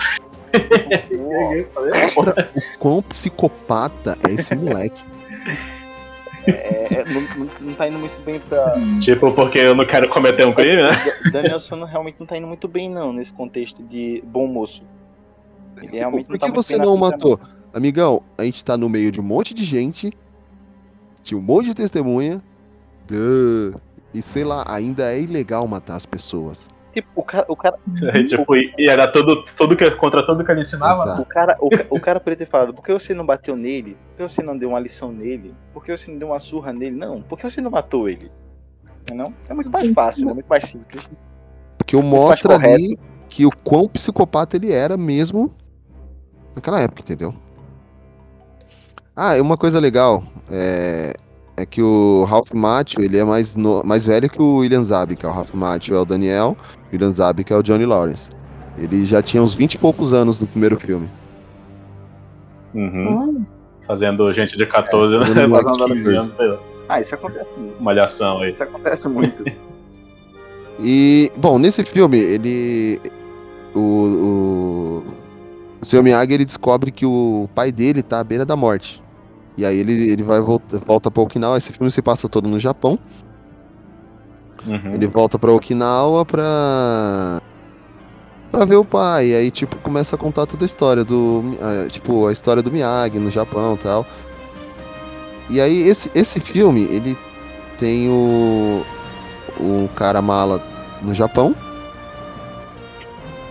Mostra o quão psicopata é esse moleque. É, é, não, não, não tá indo muito bem pra. Tipo, porque eu não quero cometer um crime, né? Danielson realmente não tá indo muito bem, não, nesse contexto de bom moço. Realmente Por não tá que você não matou? Amigão, a gente tá no meio de um monte de gente. Tinha um monte de testemunha. duh, E sei lá, ainda é ilegal matar as pessoas. Tipo, o cara, o cara, E, tipo, e e era tudo, tudo que, contra tudo que ele ensinava. Exato. o cara, o, o cara poderia ter falado, por que você não bateu nele? Por que você não deu uma lição nele? Por que você não deu uma surra nele? Não, por que você não matou ele? Não? É muito mais fácil, é muito mais simples. Porque mostro ali que o quão psicopata ele era mesmo naquela época, entendeu? Ah, e uma coisa legal é, é que o Ralph Macchio, ele é mais, no- mais velho que o William Zabka. O Ralph Macchio é o Daniel, o William Zabka é o Johnny Lawrence. Ele já tinha uns 20 e poucos anos no primeiro filme. Uhum. Fazendo gente de 14, É, né? fazendo moleque Fazendo de 15 anos, sei lá. Ah, isso acontece muito. Uma alhação aí. Isso acontece muito. E, bom, nesse filme, ele. O. O, o Sr. Miyagi ele descobre que o pai dele tá à beira da morte. E aí ele, ele vai volta, volta pra Okinawa. Esse filme se passa todo no Japão. Uhum. Ele volta pra Okinawa pra. pra ver o pai. E aí, tipo, começa a contar toda a história do. ah, Tipo, a história do Miyagi no Japão e tal. E aí, esse, esse filme, ele tem o. O cara mala no Japão.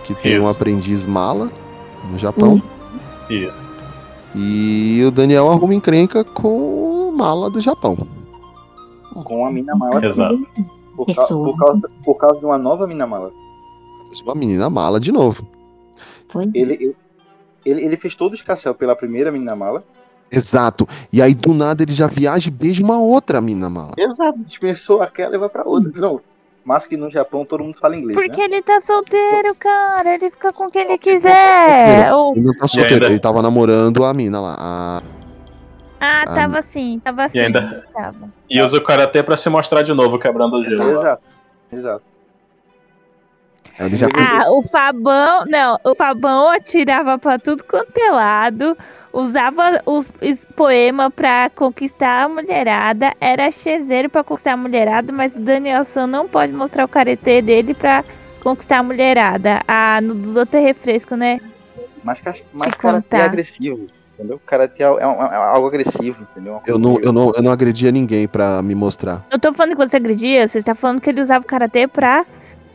Que tem um Isso. aprendiz mala no Japão. Isso. E o Daniel arruma encrenca com o mala do Japão. Com a mina mala. Exato. Por, ca- por causa, por causa de uma nova mina mala. Uma menina mala de novo. foi. Ele, ele, ele, ele fez todo o escarcel pela primeira mina mala. Exato. E aí, do nada, ele já viaja e beija uma outra mina mala. Exato. Dispensou aquela e vai pra outra. Não. Mas que no Japão todo mundo fala inglês, Porque né? ele tá solteiro, cara. Ele fica com quem ele quiser. Ou- Ele não tá solteiro, ainda- ele tava namorando a mina lá. a- Ah, Ah, tava assim, tava assim. ainda- Tava. E usa o karatê pra se mostrar de novo, quebrando o gelo. Exato. Exato. Já Ah, o Fabão. Não, o Fabão atirava pra tudo quanto é lado. Usava os, os poemas pra conquistar a mulherada. Era chezeiro pra conquistar a mulherada, mas o Danielson não pode mostrar o caretê dele pra conquistar a mulherada. Ah, no dos outros é refresco, né? Mas, Te karatê é agressivo, entendeu? Karatê é, é um- é algo agressivo, entendeu? Eu não, eu, não, eu não agredia ninguém pra me mostrar. Eu tô falando que você agredia, você está falando que ele usava o karatê pra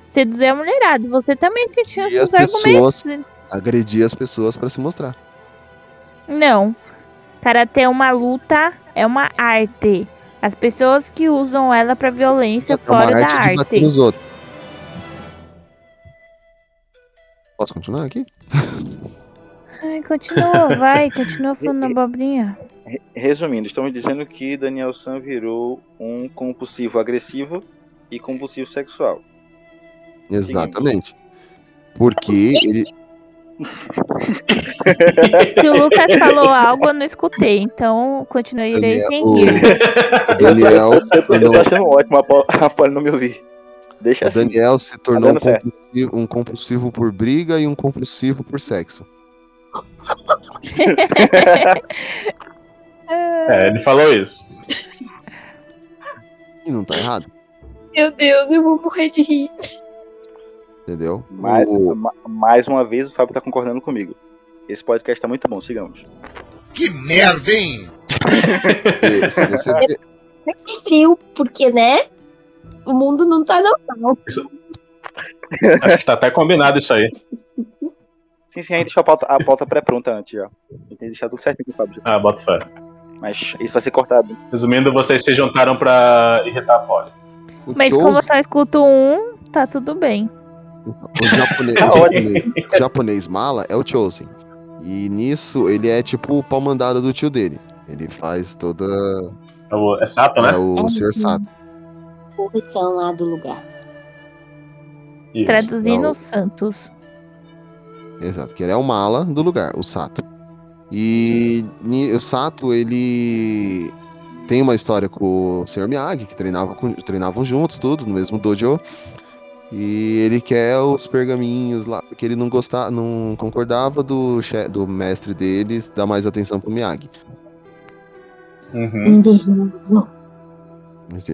seduzir a mulherada. Você também tinha E seus as argumentos. Agredia as pessoas pra se mostrar. Não. Karatê é uma luta, é uma arte. As pessoas que usam ela pra violência É fora arte da arte. bater nos outros. Posso continuar aqui? Ai, continua, vai, continua falando abobrinha. Re- Resumindo, estamos dizendo que Daniel San virou um compulsivo agressivo e compulsivo sexual. Exatamente. Porque ele. Se o Lucas falou algo, eu não escutei, então continuarei Daniel, sem o, Daniel se Eu tô, eu tornou, tô achando ótimo a Paula, a Paula não me ouvir. Deixa assim. Daniel se tornou um dando certo. compulsivo, um compulsivo por briga e um compulsivo por sexo. É, ele falou isso. E não tá errado, Meu Deus, eu vou morrer de rir. Entendeu? Mais, O- ma- mais uma vez o Fábio tá concordando comigo. Esse podcast tá muito bom, sigamos. Que merda, hein? e se você ser frio, porque, né? O mundo não tá normal. Acho que tá até combinado isso aí. Sim, sim, a gente deixou a pauta, a pauta pré-pronta antes já. A gente tem deixado tudo certinho com o Fábio. Ah, bota fé. Mas isso vai ser cortado. Resumindo, vocês se juntaram pra irritar a Polly. Mas como só escuto um, tá tudo bem. O japonês, Tá o japonês, o japonês mala é o Chosen. E nisso ele é tipo o pau mandado do tio dele. Ele faz toda. É, o- é Sato, né? É o Sr. Sato. O ricão lá do lugar. Isso. Traduzindo não. Santos. Exato, que ele é o mala do lugar, o Sato. E o Sato, ele tem uma história com o Sr. Miyagi, que treinava com- treinavam juntos, tudo, no mesmo dojo. E ele quer os pergaminhos lá, porque ele não gostava, não concordava do, che- do mestre deles dar mais atenção pro Miyagi. Uhum,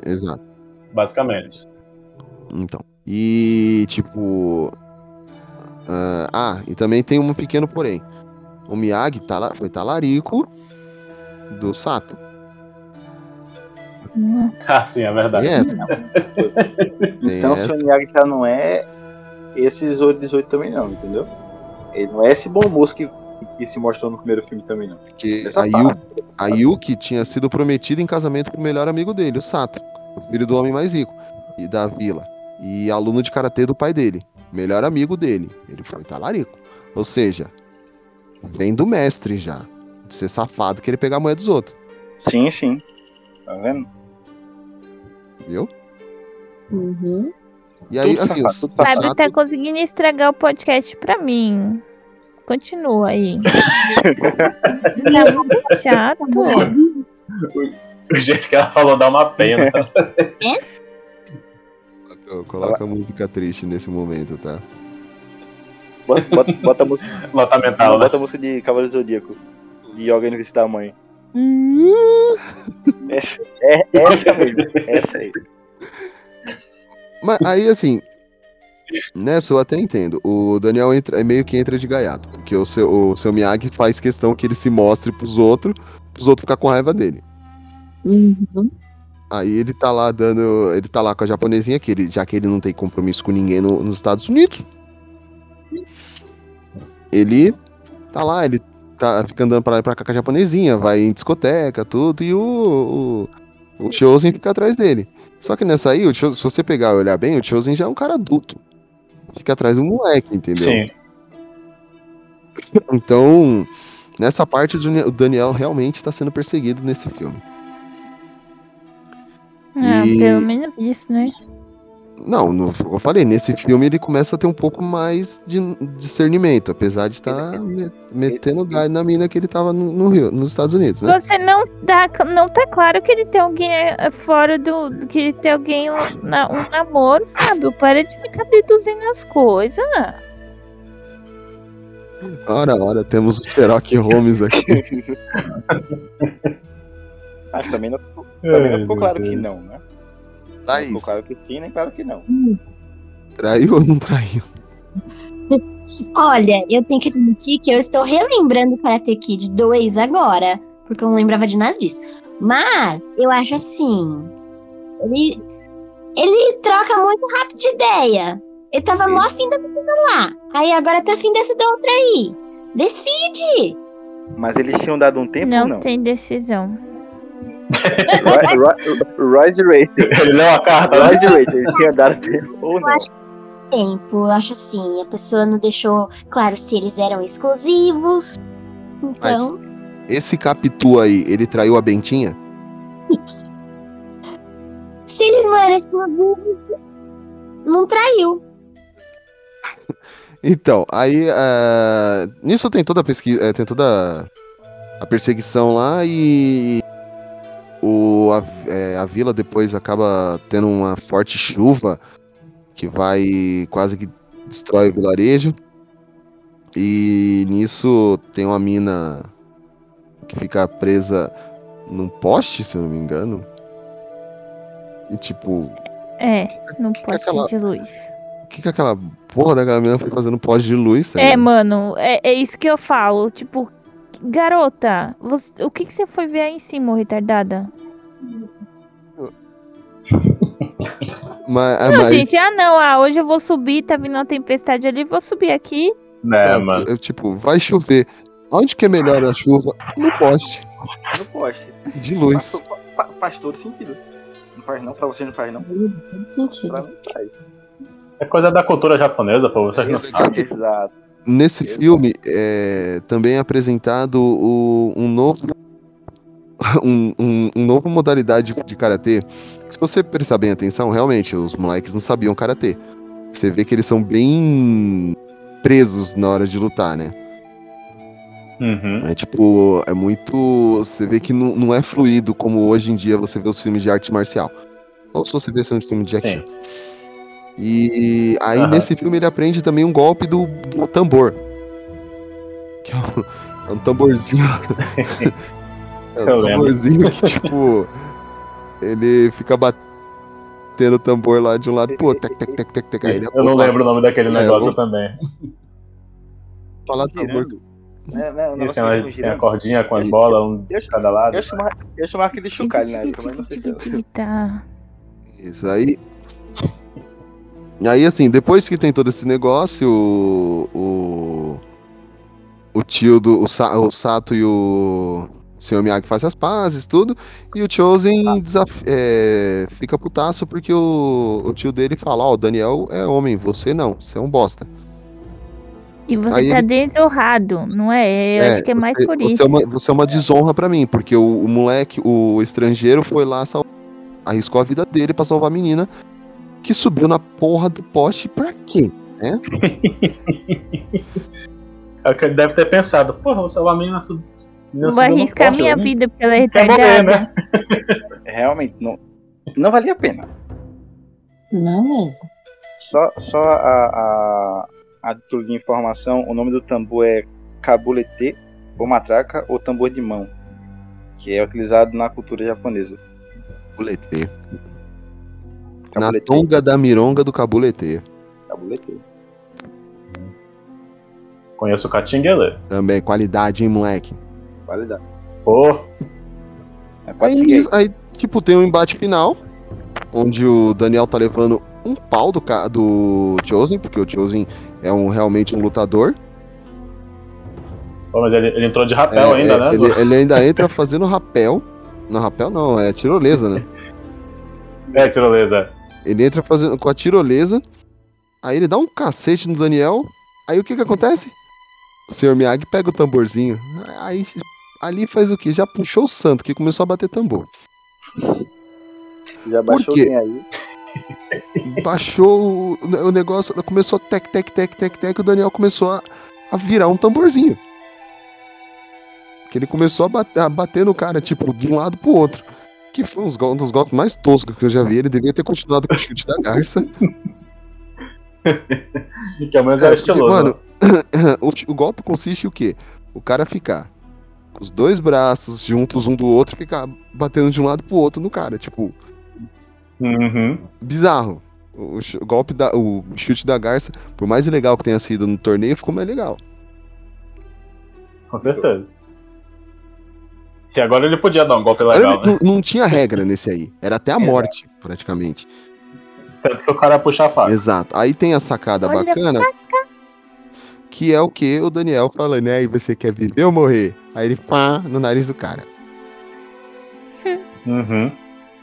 Exato. basicamente. Então. E, tipo. ah, ah, e também tem um pequeno porém. O Miyagi tala- foi talarico do Sato. Ah, sim, é verdade. Tem Então, se o Miyagi já não é esse Zoro 18 também não, entendeu? Ele não é esse bom moço que, que se mostrou no primeiro filme também não. Porque Essa a, Yu, a Yuki tinha sido prometida em casamento pro melhor amigo dele, o Sato, o filho do homem mais rico e da vila. E aluno de karatê do pai dele, melhor amigo dele. Ele foi talarico. Ou seja, vem do mestre já. De ser safado, querer pegar a mulher dos outros. Sim, sim. Tá vendo? Viu? Uhum. E aí, Tudo assim, safado, tudo. Fábio tá conseguindo estragar o podcast pra mim. Continua aí. tá muito chato. O jeito que ela falou dá uma pena. coloca a música triste nesse momento, tá? Bota, bota, bota a música. Nota mental, né? Bota a música de Cavaleiro Zodíaco. De Yoga a Mãe. Essa, é, essa mesmo. Essa aí. Mas aí, assim, nessa eu até entendo. O Daniel entra, é meio que entra de gaiato. Porque o seu, o seu Miyagi faz questão que ele se mostre pros outros, pros outros ficar com raiva dele. Uhum. Aí ele tá lá dando. Ele tá lá com a japonesinha, que ele, já que ele não tem compromisso com ninguém no- nos Estados Unidos. Ele tá lá, ele tá fica andando pra lá e pra cá com a japonesinha, vai em discoteca, tudo, e o. O, o Chosen fica atrás dele. Só que nessa aí, o Chosen, se você pegar e olhar bem, o Chosen já é um cara adulto. Fica atrás do moleque, entendeu? Sim. Então, nessa parte, o Dani- o Daniel realmente tá sendo perseguido nesse filme. Ah, E- pelo menos isso, né? Não, no, eu falei, nesse filme ele começa a ter um pouco mais de discernimento, apesar de estar metendo gás na mina que ele tava no, no Rio, nos Estados Unidos, né? Você não tá, não tá claro que ele tem alguém eh, fora do. que ele tem alguém na, um namoro, sabe? Para de ficar deduzindo as coisas. Ora, ora, temos o Sherlock Holmes aqui. Acho que também não, também não ficou claro que não, né? Não Thaís, ficou claro que sim, nem claro que não. traiu ou não traiu? Olha, eu tenho que admitir que eu estou relembrando Karate Kid 2 agora, porque eu não lembrava de nada disso. Mas eu acho assim, ele ele troca muito rápido de ideia. Ele tava mó afim da menina lá. Aí agora tá afim dessa da outra aí. Decide! Mas eles tinham dado um tempo Não, ou não? tem decisão. Royce Rachel. Ele leu a carta, né? Royce Rachel, eles tinham dado tempo ou não? tempo, eu acho assim, a pessoa não deixou claro se eles eram exclusivos. Então, Esse Capitu aí, ele traiu a Bentinha? se eles não eram exclusivos, não traiu. Então, aí. eh, nisso tem toda a pesquisa. eh, tem toda a perseguição lá e. O, a, eh, a vila depois acaba tendo uma forte chuva que vai quase que destrói o vilarejo. E nisso tem uma mina que fica presa num poste, se eu não me engano. E tipo, É, que pode aquela- de luz. o que, que aquela porra daquela mina foi fazendo poste de luz? tá É, mano, é, é isso que eu falo. Tipo, garota, você- o que, que você foi ver aí em cima, retardada? Mas, Não, mas- gente, ah não, ah, hoje eu vou subir, tá vindo uma tempestade ali, vou subir aqui. Né, Sabe? mano. Eu, tipo, vai chover. Onde que é melhor a chuva? No poste No poste. de luz. Passou- fa- faz todo sentido. Não faz não, pra vocês não faz não. Faz sentido. Pra mim faz. É coisa da cultura japonesa, pô. Vocês não sabem. Exato. Nesse filme é também é apresentado o- um novo um, um, um novo modalidade de karatê. Se você prestar bem atenção, realmente os moleques não sabiam karatê. Você vê que eles são bem presos na hora de lutar, né? Uhum. É tipo, é muito. Você vê que não, não é fluido como hoje em dia você vê os filmes de arte marcial. Ou se você vê um filme de action. Sim. E aí Aham. nesse filme ele aprende também um golpe do, do tambor. Que é um, é um tamborzinho. é um Eu lembro. tamborzinho que, tipo. Ele fica batendo o tambor lá de um lado, pô, tec, tec, tec, tec, tec. Aí Eu não opa, lembro o nome daquele É, negócio eu- também. Falar tambor. É, né, Isso, tem, uma, tem a girando. cordinha com as bolas, um Eu, de cada lado. eu, chamava, eu chamava aquele de chocalho na época, mas não sei se eu... Isso aí. E aí, assim, depois que tem todo esse negócio, o. O, o tio do. O, Sa- o Sato e o. O Sr. Miyagi fazem as pazes, tudo. E o Chosen desaf- é, fica putaço porque o, o tio dele fala: Ó, o Daniel é homem, você não, você é um bosta. E você Aí tá ele- desonrado, não é? Eu acho que é mais você, por você isso. É uma, você é uma desonra pra mim, porque o, o moleque, o estrangeiro, foi lá, sal- arriscou a vida dele pra salvar a menina, que subiu na porra do poste pra quê? Né? É o que ele deve ter pensado. Porra, vou salvar a menina sub. menina Vou arriscar minha né? vida porque ela é Quer morrer, retardada. né? Realmente, não, não valia a pena. Não mesmo. Só, só a, a, a de informação, o nome do tambor é kabulete, ou matraca, ou tambor de mão, que é utilizado na cultura japonesa. Cabulete. Na tonga da mironga do cabulete. kabulete. Conheço o Catinguele. Também, qualidade, hein, moleque? Qualidade. Pô, É, Aí, aí. aí, tipo, tem um embate final, onde o Daniel tá levando um pau do, do Chosen, porque o Chosen é um, realmente um lutador. pô, mas ele, ele entrou de rapel É, ainda, é, né? Ele, ele ainda entra fazendo rapel. Não, rapel não, é tirolesa, né? É, tirolesa. Ele entra fazendo com a tirolesa. Aí ele dá um cacete no Daniel. Aí o que que acontece? O Sr. Miyagi pega o tamborzinho. Aí ali faz o quê? Já puxou o santo, que começou a bater tambor. Já baixou quem aí? Baixou o, o negócio, começou tec, tec, tec, tec, tec. O Daniel começou a, a virar um tamborzinho. Que ele começou a bater, a bater no cara, tipo, de um lado pro outro. Que foi um dos golpes mais toscos que eu já vi. Ele devia ter continuado com o chute da garça. Que ao menos É, era porque, estiloso. mano, o, o golpe consiste em o quê? O cara ficar com os dois braços juntos um do outro e ficar batendo de um lado pro outro no cara. Tipo, Uhum. bizarro. O, o golpe da. O chute da garça, por mais ilegal que tenha sido no torneio, ficou mais legal. Com certeza. Que agora ele podia dar um golpe legal, né? não, não tinha regra nesse aí. Era até a morte, praticamente. Tanto que o cara puxa a faca. Exato. Aí tem a sacada Olha bacana. Que é o que o Daniel fala, né? Aí você quer viver ou morrer? Aí ele pá no nariz do cara. Uhum.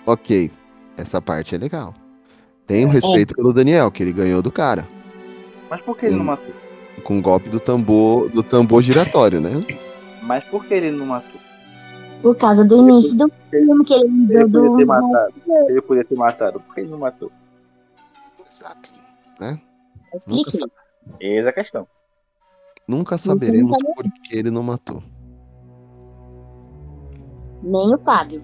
Ok. Essa parte é legal. Tem um respeito pelo Daniel, que ele ganhou do cara. Mas por que ele não Hum. matou? Com o golpe do tambor, do tambor giratório, né? Mas por que ele não matou? Por causa do início do filme que ele podia do. ter matado. Ele podia ter matado. Por que ele não matou? Exato. Né? Expliquei. Eis a questão. Nunca saberemos saber. por que ele não matou. Nem o Fábio.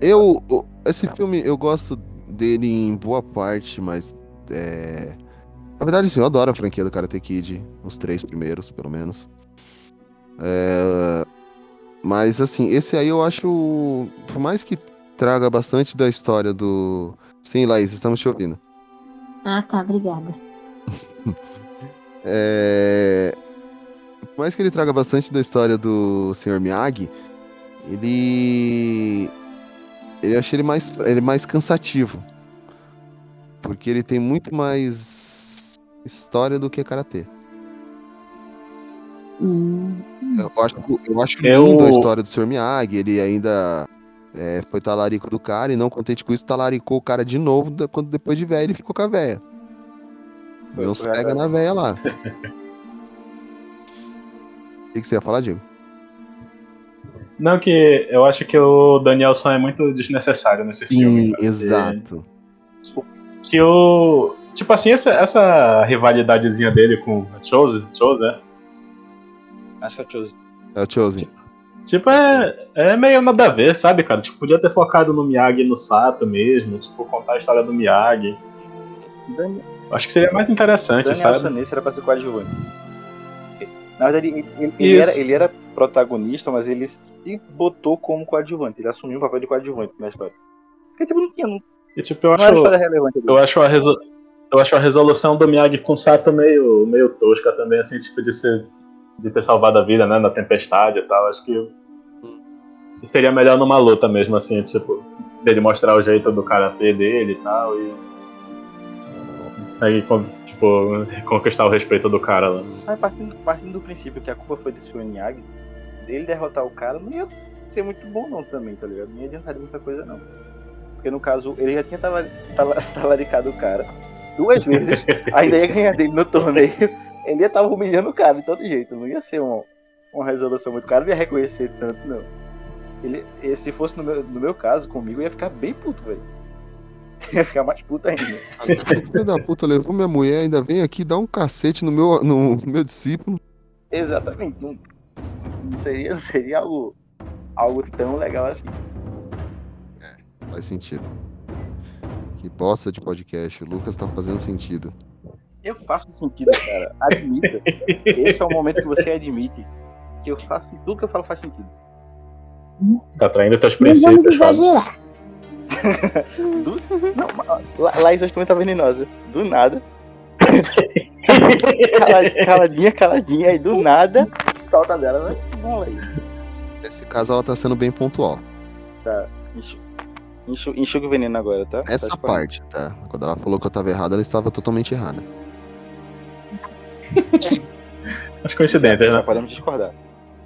Eu, esse filme, eu gosto dele em boa parte, mas é... Na verdade, sim, eu adoro a franquia do Karate Kid, os três primeiros, pelo menos. É, Mas, assim, esse aí eu acho, por mais que traga bastante da história do... Sim, Laís, estamos te ouvindo. Ah, tá, obrigada. É... Por mais que ele traga bastante da história do Sr. Miyagi, ele. Eu achei ele mais, ele mais cansativo. Porque ele tem muito mais história do que karatê. Hum. Eu acho, eu acho Eu- lindo a história do Sr. Miyagi. Ele ainda é, foi talarico do cara e não contente com isso, talaricou o cara de novo quando depois de velho ele ficou com a véia. Foi, Deus pega na véia lá. O que, que você ia falar, Diego? Não, que eu acho que o Danielson é muito desnecessário nesse filme. Sim, cara. exato. Que o. Tipo assim, essa, essa rivalidadezinha dele com a Chose, Chose, é? Acho que é Chose. É o Chosen. Tipo, é, é meio nada a ver, sabe, cara? Tipo, podia ter focado no Miyagi e no Sato mesmo, tipo, contar a história do Miyagi. Daniel, Acho que seria mais interessante, Daniel sabe? Sanesse era pra ser coadjuvante. Na verdade, ele, ele- era, ele era protagonista, mas ele se botou como coadjuvante. Ele assumiu o papel de coadjuvante na história. Porque, tipo, não tinha. Não, E, tipo, eu não era acho, história relevante. eu acho a resol... Eu acho a resolução do Miyagi com o Sato meio, meio tosca também, assim, tipo, de, ser, de ter salvado a vida, né, na tempestade e tal. Acho que seria melhor numa luta mesmo, assim, tipo, dele mostrar o jeito do karatê dele e tal, e. Aí, tipo, conquistar o respeito do cara lá. Mas partindo, partindo do princípio que a culpa foi desse Miyagi, ele derrotar o cara não ia ser muito bom não também, tá ligado? Não ia adiantar muita coisa não. Porque no caso, ele já tinha tala- tala- talaricado o cara duas vezes, ainda ia ganhar dele no torneio, ele ia estar humilhando o cara de todo jeito, não ia ser uma, uma resolução muito. Cara não ia reconhecer tanto, não. Ele, e se fosse no meu, no meu caso, comigo, ia ficar bem puto, velho. Ia ficar mais puto ainda. Filho da puta levou minha mulher, ainda vem aqui dar um cacete no meu, no meu discípulo. Exatamente. Não, não seria, não seria algo, algo tão legal assim. Faz sentido. Que bosta de podcast. O Lucas tá fazendo sentido. Eu faço sentido, cara. Admita. Esse é o momento que você admite que eu faço tudo que eu falo faz sentido. Tá traindo teus Não vamos princípios, exagerar. Do, não, Laís hoje também tá venenosa. Do nada. Cala- caladinha, caladinha, aí do nada, solta dela, né? Bom, Laís. Nesse caso, ela tá sendo bem pontual. Tá. Enxu, enxu, enxuga o veneno agora, tá? Essa Tá disponível. parte, tá? Quando ela falou que eu tava errado, ela estava totalmente errada. As coincidências, Já né? podemos discordar.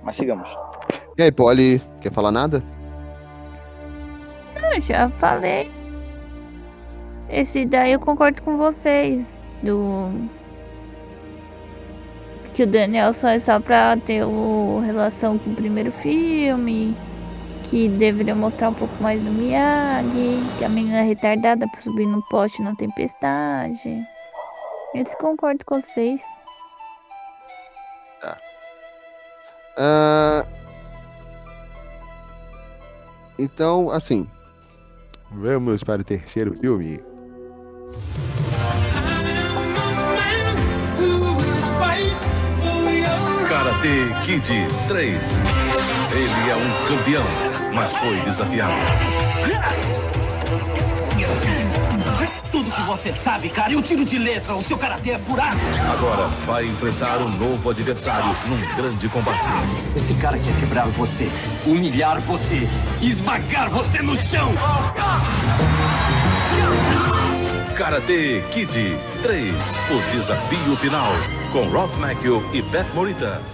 Mas sigamos. E aí, Polly, quer falar nada? Eu já falei. Esse daí eu concordo com vocês. Do. Que o Danielson é só pra ter o... relação com o primeiro filme. Que deveria mostrar um pouco mais do Miyagi. Que a menina é retardada por subir no poste na tempestade. Esse concordo com vocês. Ah, Então, assim. Vamos para o terceiro filme. Karate Kid 3. Ele é um campeão, mas foi desafiado. Tudo que você sabe, cara, eu tiro de letra. O seu karatê é furado. Agora vai enfrentar um novo adversário num grande combate. Esse cara quer quebrar você, humilhar você, esmagar você no chão. Karate Kid 3. O desafio final. Com Ross Macchio e Beth Morita.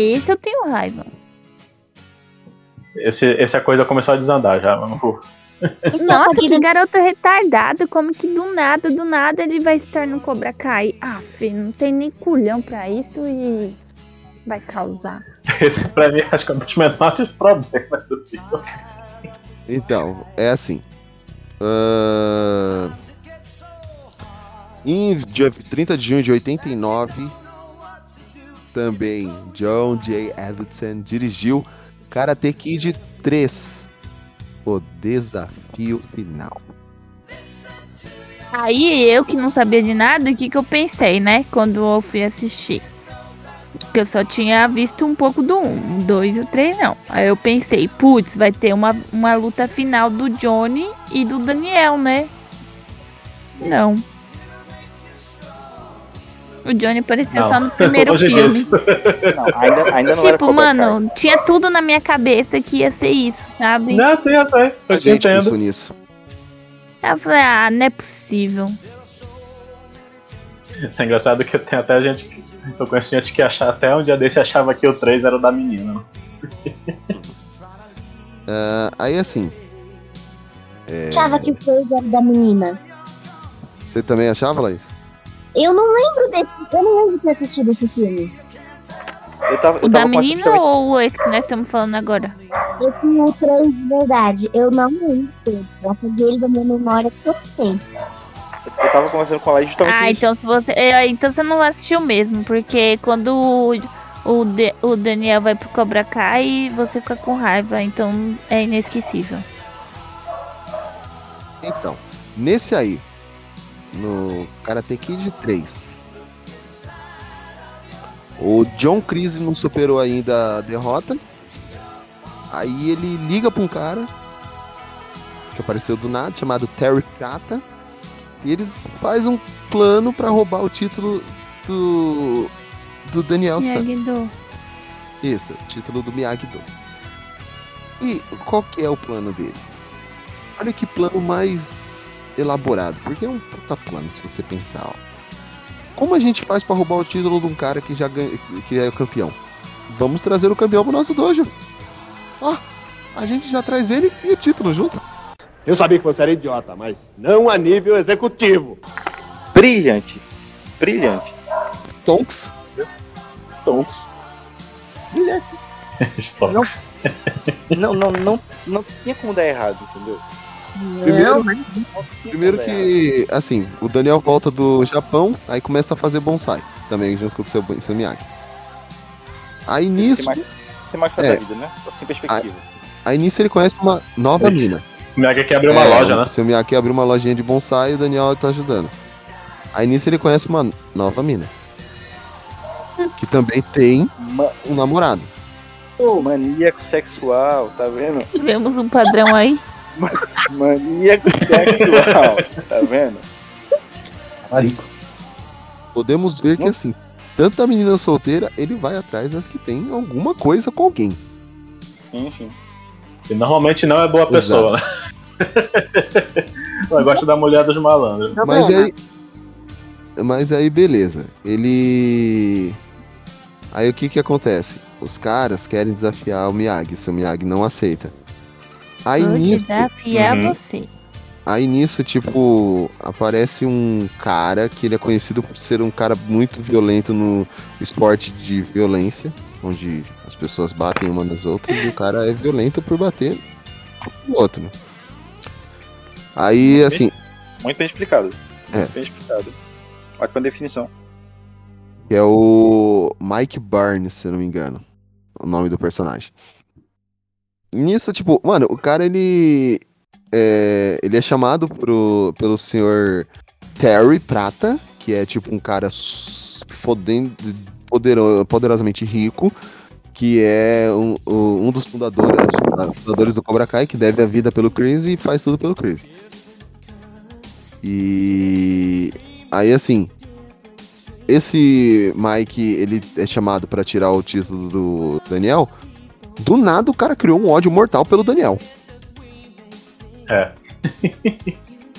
Esse eu tenho raiva. Esse, essa coisa começou a desandar já. Nossa, que garoto retardado. Como que do nada, do nada ele vai se tornar um Cobra Kai? Ah, filho, não tem nem culhão pra isso e vai causar. Esse pra mim acho que é um dos menores problemas do filme. Então, é assim. Ahn, Em dia 30 de junho de 89, também John J. Edison dirigiu Karate Kid 3, o desafio final. Aí eu que não sabia de nada, o que, que eu pensei, né? Quando eu fui assistir. Que eu só tinha visto um pouco do 1, 2 e o 3 não. Aí eu pensei, putz, vai ter uma, uma luta final do Johnny e do Daniel, né? Não. O Johnny apareceu Não. só no primeiro Longe filme. disso. Não, ainda, ainda não tipo, mano, tinha tudo na minha cabeça que ia ser isso, sabe? Não, sim, eu sei. Eu A te gente pensou entendo. nisso. Eu falei, ah, não é possível. É engraçado que tem até gente que. Eu conheço gente que achava até um dia desse achava que o 3 era o da menina. Ah, aí assim. é, Achava que o Freud era da menina. Você também achava, Laís? Eu não lembro desse. Eu não lembro de ter assistido esse filme. Eu tava, O eu da tava com essa menina justamente- ou esse que nós estamos falando agora? Esse é o 3 de verdade. Eu não lembro. Eu apaguei ele da minha memória por tempo. Eu tava conversando com a Laís justamente Ah, isso. então se você. é, então você não assistiu mesmo, porque quando o, o, De- o Daniel vai pro Cobra Kai, você fica com raiva, então é inesquecível. Então, nesse aí, no Karate Kid 3, o John Crise não superou ainda a derrota. Aí ele liga pra um cara que apareceu do nada, chamado Terry Kata. E eles fazem um plano pra roubar o título do, do Daniel San. Isso, título do Miyagi-Do. E qual que é o plano dele? Olha que plano mais elaborado, porque é um puta plano se você pensar, ó. Como a gente faz pra roubar o título de um cara que já ganha, que é o campeão? Vamos trazer o campeão pro nosso dojo. Ó, a gente já traz ele e o título junto. Eu sabia que você era idiota, mas não a nível executivo. Brilhante. Brilhante. Tonks. Tonks. Brilhante. Não, não, não, não, não tinha como dar errado, entendeu? Primeiro- Primeiro que, assim, o Daniel volta do Japão, aí começa a fazer bonsai, também junto com o seu, seu Miyagi. Aí Tem nisso, mais, tem mais faz É. da vida, né? Sem perspectiva. aí nisso ele conhece uma nova mina. O Miyagi quer abrir uma É, loja, né? O seu Miyagi abriu uma lojinha de bonsai e o Daniel tá ajudando. Aí nisso ele conhece uma nova mina. Que também tem Ma- um namorado. Maníaco sexual, tá vendo? Tivemos um padrão aí. Maníaco sexual, tá vendo? Marico. Podemos ver que assim, tanto a menina solteira, ele vai atrás das que tem alguma coisa com alguém. Sim, sim. E normalmente não é boa pessoa, né? Gosta da mulher dos malandros. Mas aí. Mas aí, beleza. Ele. Aí o que que acontece? Os caras querem desafiar o Miyagi, seu Miyagi não aceita. Aí Vou nisso. desafiar Uhum. você. Aí nisso, tipo, aparece um cara que ele é conhecido por ser um cara muito violento no esporte de violência, onde as pessoas batem uma nas outras e o cara é violento por bater no outro. Aí, assim, Muito bem explicado. É. Muito bem explicado. Ótima definição. que é o Mike Barnes, se eu não me engano, o nome do personagem. Nisso, tipo, mano, o cara ele é, ele é chamado pro, pelo senhor Terry Prata, que é tipo um cara fodendo, podero- poderosamente rico, que é um, um dos fundadores, fundadores do Cobra Kai, que deve a vida pelo Chris e faz tudo pelo Chris. E aí assim, esse Mike, ele é chamado pra tirar o título do Daniel. Do nada o cara criou um ódio mortal pelo Daniel. É.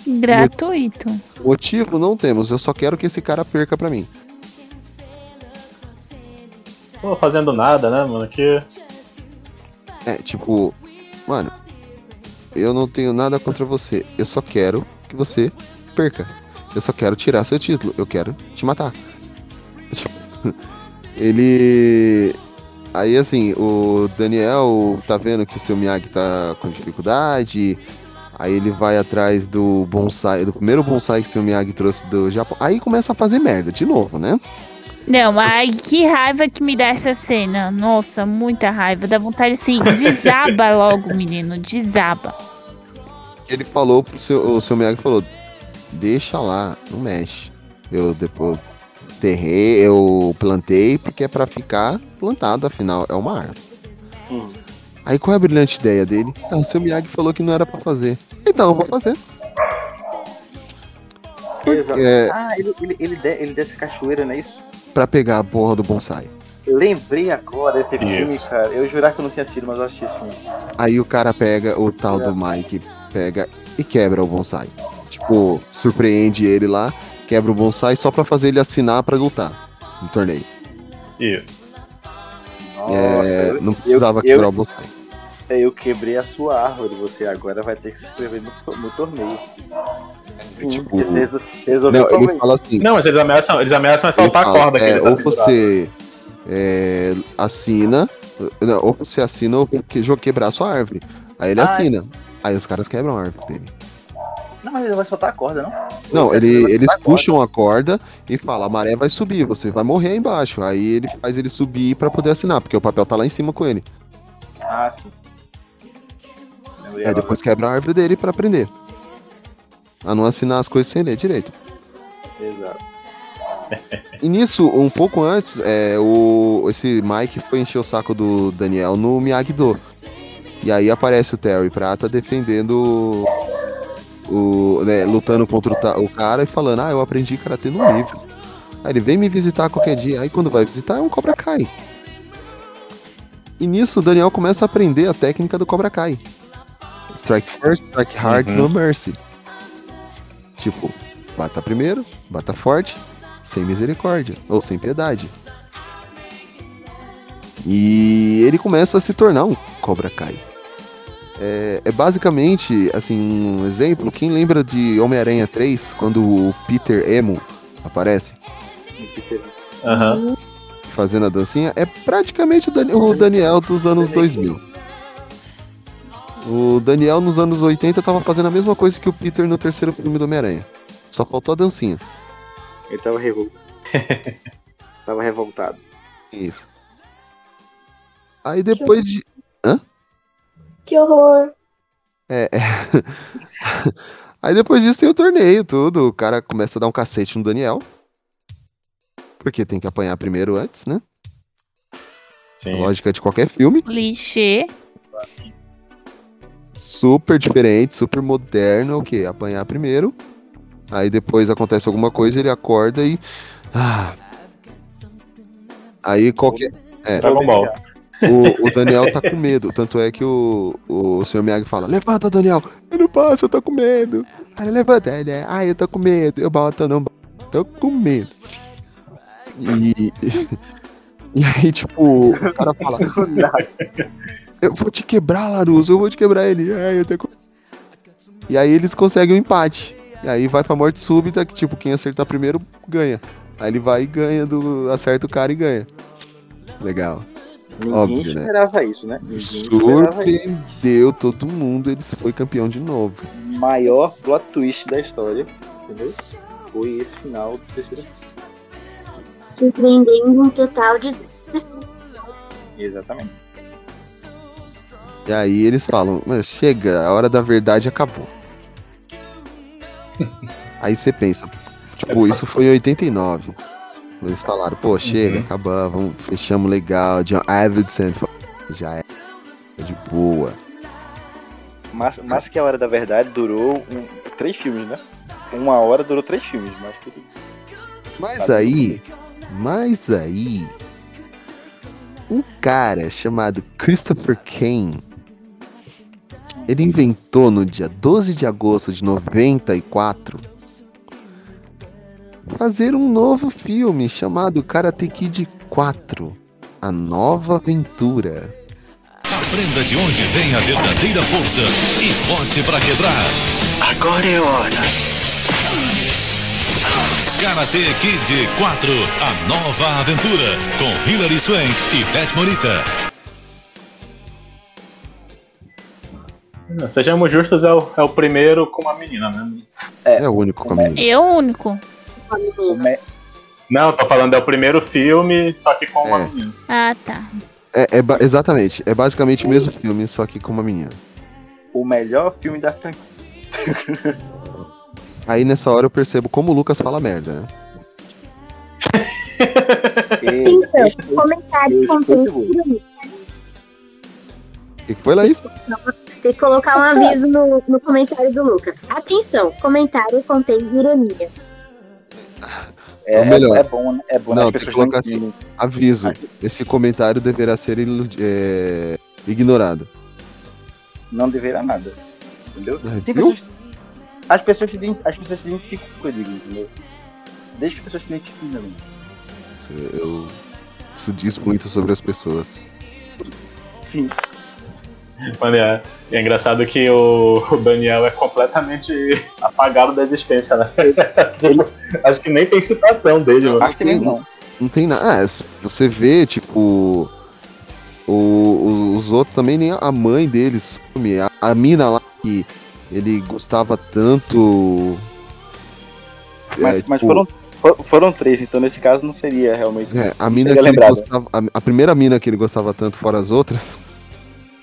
Gratuito. Motivo não temos, eu só quero que esse cara perca pra mim. Tô fazendo nada, né, mano? Que. É, tipo, mano, eu não tenho nada contra você. Eu só quero que você perca. Eu só quero tirar seu título. Eu quero te matar. Tipo, Ele. Aí assim, o Daniel tá vendo que o seu Miyagi tá com dificuldade. Aí ele vai atrás do bonsai, do primeiro bonsai que o seu Miyagi trouxe do Japão. Aí começa a fazer merda de novo, né? Não, mas que raiva que me dá essa cena. Nossa, muita raiva. Dá vontade assim, desaba logo, menino, desaba. ele falou pro seu, o seu Miyagi falou, deixa lá, não mexe. Eu depois terrei, eu plantei porque é pra ficar plantado, afinal é uma árvore. Aí qual é a brilhante ideia dele? Ah, o seu Miyagi falou que não era pra fazer. Então eu vou fazer. Exato. é- Ah, ele, ele, ele, de- ele desce a cachoeira, não é isso? Pra pegar a porra do bonsai. Lembrei agora desse filme, Isso. cara. Eu jurar que eu não tinha assistido, mas eu assisti esse filme. Aí o cara pega, o tal do Mike pega e quebra o bonsai. Tipo, surpreende ele lá, quebra o bonsai só pra fazer ele assinar pra lutar no torneio. Isso. É, eu- não precisava eu- quebrar eu- o bonsai. É, Eu quebrei a sua árvore, você agora vai ter que se inscrever no, no torneio. Tipo, Reso- Resolveu não, ele fala assim. Não, mas eles ameaçam, eles ameaçam ele saltar a fala, corda que é, ou você é, assina, não, ou você assina ou que quebrar a sua árvore. Aí ele Ah, assina. Aí os caras quebram a árvore dele. Não, mas ele vai soltar a corda, não? Não, ele, eles puxam a corda e falam, a maré vai subir, você vai morrer aí embaixo. Aí ele faz ele subir pra poder assinar, porque o papel tá lá em cima com ele. Ah, sim. Aí agora. depois quebra a árvore dele pra aprender. A não assinar as coisas sem ler direito. Exato. E nisso, um pouco antes, é, o, esse Mike foi encher o saco do Daniel no Miyagi-Do. E aí aparece o Terry Prata defendendo o. né, lutando contra o, o cara e falando, ah, eu aprendi karatê no livro. Aí ele vem me visitar qualquer dia. Aí quando vai visitar é um Cobra Kai. E nisso o Daniel começa a aprender a técnica do Cobra Kai. Strike first, strike hard, Uhum. no mercy. Tipo, bata primeiro, bata forte, sem misericórdia, ou sem piedade. E ele começa a se tornar um Cobra Kai. É, é basicamente, assim, um exemplo. Quem lembra de Homem-Aranha 3, quando o Peter Emo aparece Aham. fazendo a dancinha? É praticamente o, Dani- o Daniel dos anos 2000. O Daniel nos anos 80 tava fazendo a mesma coisa que o Peter no terceiro filme do Homem-Aranha. Só faltou a dancinha. Ele tava revolto. tava revoltado. Isso. Aí depois de. Que horror. É, é. Aí depois disso tem o torneio, tudo. O cara começa a dar um cacete no Daniel. Porque tem que apanhar primeiro antes, né? Sim. Lógica de qualquer filme. Clichê. Super diferente, super moderno. É o quê? Apanhar primeiro. Aí depois acontece alguma coisa, ele acorda e. Ah. Aí qualquer. É, Dragon Ball. O, o Daniel tá com medo. Tanto é que o, o Sr. Miyagi fala: Levanta, Daniel. Eu não posso, eu tô com medo. Aí ele levanta, ele é, ai, eu tô com medo. Eu boto, eu não. Tô com medo. E. E aí, tipo, o cara fala: Eu vou te quebrar, Laruso, eu vou te quebrar ele. Ai, eu tô com. E aí eles conseguem um empate. E aí vai pra morte súbita, que tipo, quem acertar primeiro ganha. Aí ele vai e ganha, do, acerta o cara e ganha. Legal. Ninguém Óbvio, né? esperava isso, né? Ninguém esperava isso. Surpreendeu todo mundo, eles foi campeão de novo. Maior plot twist da história, entendeu? Foi esse final do terceiro. Surpreendendo um total de pessoas. Exatamente. E aí eles falam, mas chega, a hora da verdade acabou. aí você pensa, tipo, isso foi em 89. Eles falaram, pô, chega, Uhum. acabou, vamos, fechamos legal, John Davidson já é de boa. Mas, mas que a hora da verdade durou um- três filmes, né? Uma hora durou três filmes, mas tudo. Mas aí, mas aí, um cara chamado Christopher Kane, ele inventou no dia 12 de agosto de 94 fazer um novo filme chamado Karate Kid 4, A Nova Aventura. Aprenda de onde vem a verdadeira força e bote pra quebrar. Agora é hora. Karate Kid 4, a nova aventura, com Hilary Swank e Beth Morita. Sejamos justos, é o, é o primeiro com uma menina, né? É, o único com a menina. Eu o único. Não, tô falando, é o primeiro filme, só que com uma É. menina. Ah, tá. É, é ba- exatamente, é basicamente o mesmo filme, só que com uma menina. O melhor filme da franquia. Aí nessa hora eu percebo como o Lucas fala merda, né? Atenção, comentário contém ironia. O que que foi, Laís? Tem que colocar um aviso no, no comentário do Lucas. Atenção, comentário contém ironia. É, É melhor. é bom, né? É bom? Não, tem que colocar assim, entendem. aviso. Esse comentário deverá ser é, ignorado. Não deverá nada. Entendeu? É, pessoas, as, pessoas se, as pessoas se identificam com o que eu digo, entendeu? Desde que as pessoas se identifiquem também. Isso, eu- isso diz muito sobre as pessoas. Sim. Mano, é, é engraçado que o, o Daniel é completamente apagado da existência, né? Acho que nem tem citação dele, mano. Acho que nem não. Não tem nada. Ah, você vê, tipo. o- o- os outros também, nem a mãe deles some. A, a mina lá que ele gostava tanto. Mas, é, mas tipo, foram, for- foram três, então nesse caso não seria realmente. É, a mina seria que ele gostava. A, a primeira mina que ele gostava tanto, fora as outras.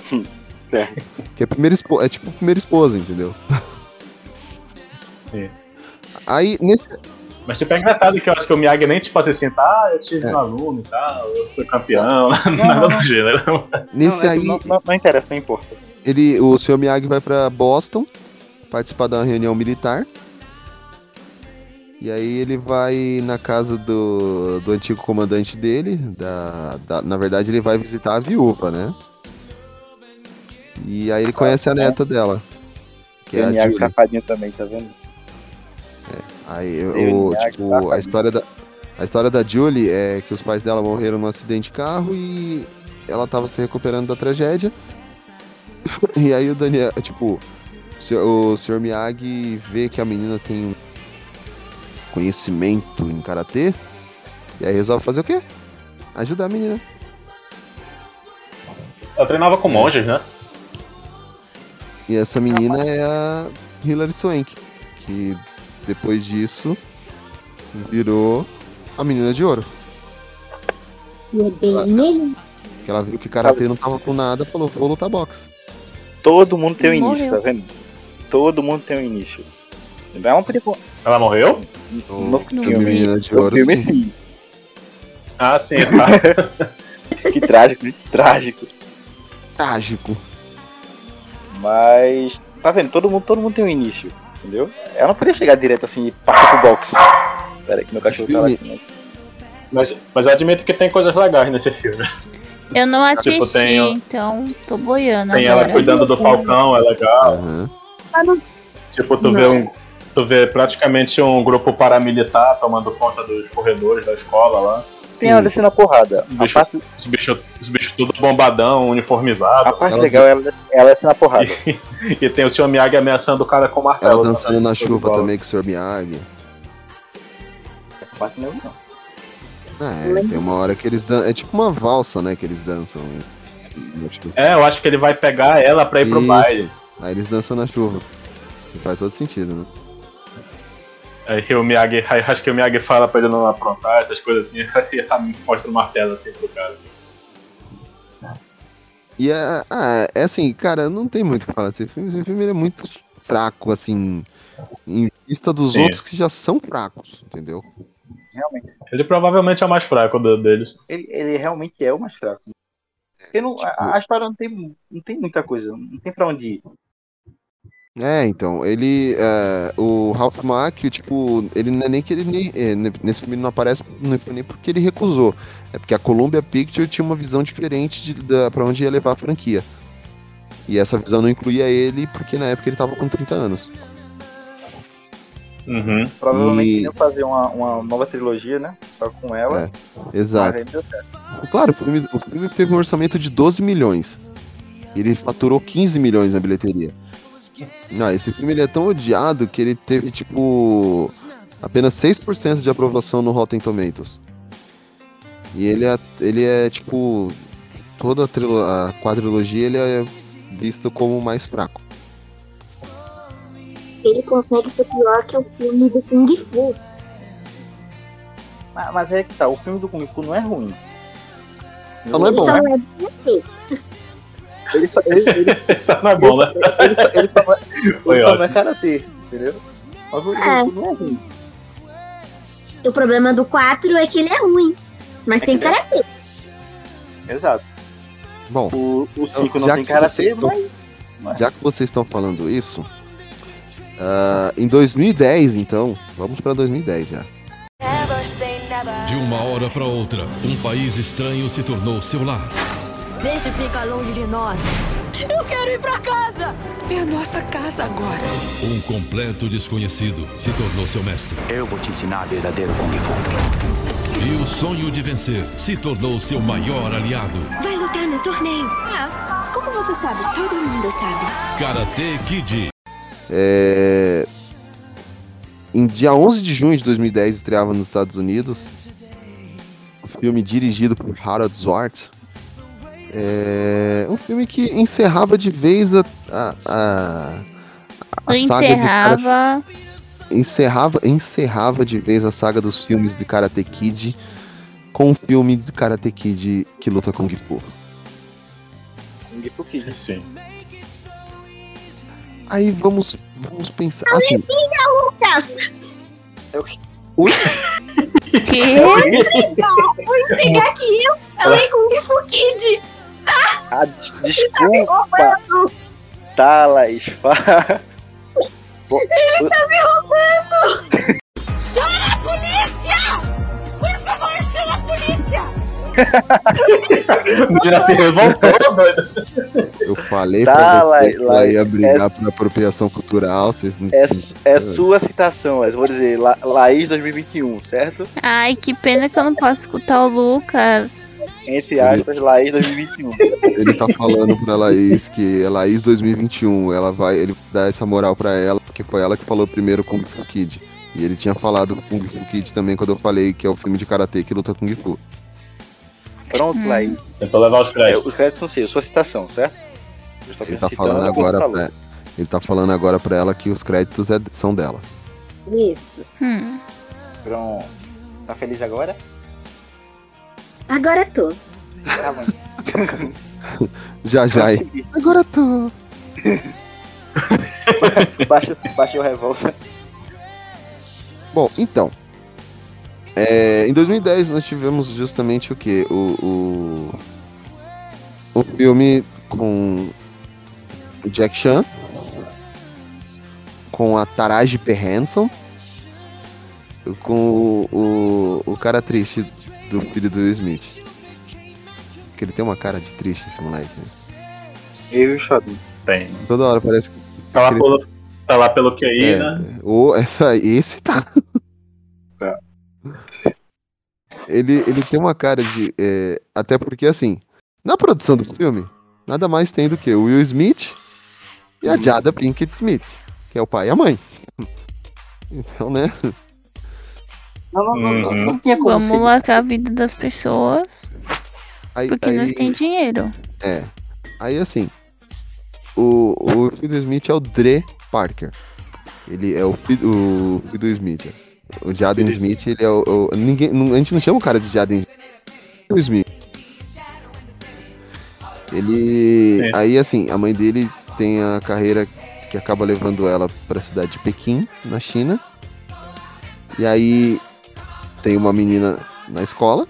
Sim, certo. Que é a primeira esposa. É tipo a primeira esposa, entendeu? Sim. Aí, nesse. Mas tipo, é engraçado que eu acho que o Miyagi nem tipo assim, assim tá, ah, eu tive um aluno e tal, eu fui campeão, nada do gênero. Nesse não, aí. Não, não, não interessa, não importa. Ele, o seu Miyagi vai pra Boston participar de uma reunião militar. E aí ele vai na casa do, do antigo comandante dele. Da, da- na verdade, ele vai visitar a viúva, né? E aí ele conhece a neta dela. Que é a safadinho também, tá vendo? Aí Tem o, tipo, a história da a história da Julie é que os pais dela morreram num acidente de carro e ela tava se recuperando da tragédia. E aí o Daniel, tipo, o senhor, o senhor Miyagi vê que a menina tem um conhecimento em karatê e aí resolve fazer o quê? Ajudar a menina. Eu treinava com monges, né? E essa menina é a Hilary Swank, que depois disso virou a menina de ouro. Que é. Que ela viu que karatê não tava com nada, falou, vou lutar boxe. Todo mundo tem um Morreu. início, tá vendo? Todo mundo tem um início. Ela não podia. Ela morreu? No No filme, Menina de no Ouro, filme sim. sim. Ah, sim, tá. Que trágico, né? Trágico. Trágico. Mas. Tá vendo? Todo mundo, todo mundo tem um início. Entendeu? Ela não podia chegar direto assim e partir pro boxe. Pera aí que meu cachorro tá lá. Né? mas, mas eu admito que tem coisas legais nesse filme. Eu não assisti, Tipo, tem então tô boiando Tem agora. ela cuidando do Falcão, é legal. No- Tipo, tu vê um. Tu vê praticamente um grupo paramilitar tomando conta dos corredores da escola lá. Tem ela descendo a porrada. Os bichos, parte, os os bichos tudo bombadão, uniformizado. a parte Ela- legal é ela, ela descendo a porrada. E tem o Sr. Miyagi ameaçando o cara com o martelo. Ela dançando na chuva também com o Sr. Miyagi. Parte não, não. É, tem uma hora que eles dançam. É tipo uma valsa, né? Que eles dançam. na chuva. É, eu acho que ele vai pegar ela pra ir pro Isso. baile. Aí eles dançam na chuva. Faz todo sentido, né? Aí o Miyagi, aí acho que o Miyagi fala pra ele não aprontar, essas coisas assim, e mostra o martelo assim pro cara. E é, ah, é assim, cara, não tem muito o que falar desse filme. Esse filme é muito fraco, assim, em vista dos Sim. outros que já são fracos, entendeu? Realmente. Ele provavelmente é o mais fraco do- deles. Ele, ele realmente é o mais fraco. Não, a, a história não tem, não tem muita coisa, não tem pra onde ir. É, então, ele. é, o Ralph Macchio, tipo, ele não é nem que ele. nem- é, ne- nesse filme ele não aparece não foi nem porque ele recusou. É porque a Columbia Picture tinha uma visão diferente de, da, pra onde ia levar a franquia. E essa visão não incluía ele, porque na época ele tava com 30 anos. Uhum. Provavelmente E- iam fazer uma, uma nova trilogia, né? Só com ela. É, exato. Claro, o filme, o filme teve um orçamento de 12 milhões. Ele faturou 15 milhões na bilheteria. Não, esse filme ele é tão odiado que ele teve, tipo, apenas 6% de aprovação no Rotten Tomatoes. E ele é, ele é tipo, toda a, trilo- a quadrilogia ele é visto como o mais fraco. Ele consegue ser pior que o filme do Kung Fu. Mas, mas é que tá, o filme do Kung Fu não é ruim. Não, não é bom. só não é. Ele só, ele, ele, é bom, né? ele só, ele só, não é- ele só é karatê, entendeu? Mas o É. Não é ruim. O problema do 4 é que ele é ruim. Mas É tem é- karatê. Exato. Bom, O, o 5 não já tem que karatê, tão- mas. mas- já que vocês estão falando isso, ah, em 2010, então, vamos pra 2010 já. De uma hora para outra, um país estranho se tornou seu lar. Vê se fica longe de nós. Eu quero ir pra casa! É a nossa casa agora. Um completo desconhecido se tornou seu mestre. Eu vou te ensinar verdadeiro Kung Fu. E o sonho de vencer se tornou seu maior aliado. Vai lutar no torneio. É. Como você sabe? Todo mundo sabe. Karate Kid. É, Em dia 11 de junho de 2010 estreava nos Estados Unidos um filme dirigido por Harold Zwart. É um filme que encerrava de vez a, a, a, a Eu saga de Karate- encerrava. encerrava, encerrava de vez a saga dos filmes de Karate Kid com um filme de Karate Kid que luta Kung Fu. Kung Fu Kid. Sim. Aí vamos, vamos pensar. Assim, Lucas! Ui. Que? Vou entregar, vou entregar que eu falei Kung Fu Kid! Ah, des- Tá me desculpa. roubando! Tá, Laís. fa- Ele tá me roubando! Chama a polícia! Por favor, chama a polícia! Já se revoltou, doido. eu falei Tá, pra você que ela ia brigar por apropriação cultural. Vocês não É, é sua citação, mas vou dizer La, Laís 2021, certo? Ai, que pena que eu não posso escutar o Lucas. Entre aspas, Laís 2021. Ele tá falando pra Laís que é Laís 2021. Ela vai, ele dá essa moral pra ela, porque foi ela que falou primeiro Kung Fu Kid. E ele tinha falado Kung Fu Kid também quando eu falei que é o filme de karatê que luta Kung Fu. Pronto, Laís. Tentou levar os É, créditos. os créditos são seus, sua citação, certo? Ele tá falando agora pra, ele tá falando agora pra ela que os créditos é- são dela. Isso. Hum. Pronto. Tá feliz agora? Agora tô. Tá bom. Já já. Consegui. Agora tô. Baixa, baixa o revólver. Bom, então. é, em 2010 nós tivemos justamente o que? O, o, o filme com o Jack Chan, com a Taraji P. Henson, com o, o, o cara triste do filho do Will Smith. Que ele tem uma cara de triste, esse moleque. né? Eu e o Shopping. Tem. Toda hora parece que. Tá lá que ele- pelo, tá lá pelo QI, É, né? o, essa, esse tá. ele, ele tem uma cara de. é, até porque, assim, na produção do filme, nada mais tem do que o Will Smith e a Jada Pinkett Smith, que é o pai e a mãe. Então, né? Não, não, não, não, Uhum. não tinha como Vamos ser. lascar a vida das pessoas Aí, porque nós aí- tem dinheiro. É. Aí assim, o, o filho do Smith é o Dre Parker. Ele é o filho, o filho do Smith. O Jaden Smith, ele é o. o- ninguém, não- a gente não chama o cara de Jaden Smith. Ele. É. Aí assim, a mãe dele tem a carreira que acaba levando ela pra cidade de Pequim, na China. E aí tem uma menina na escola.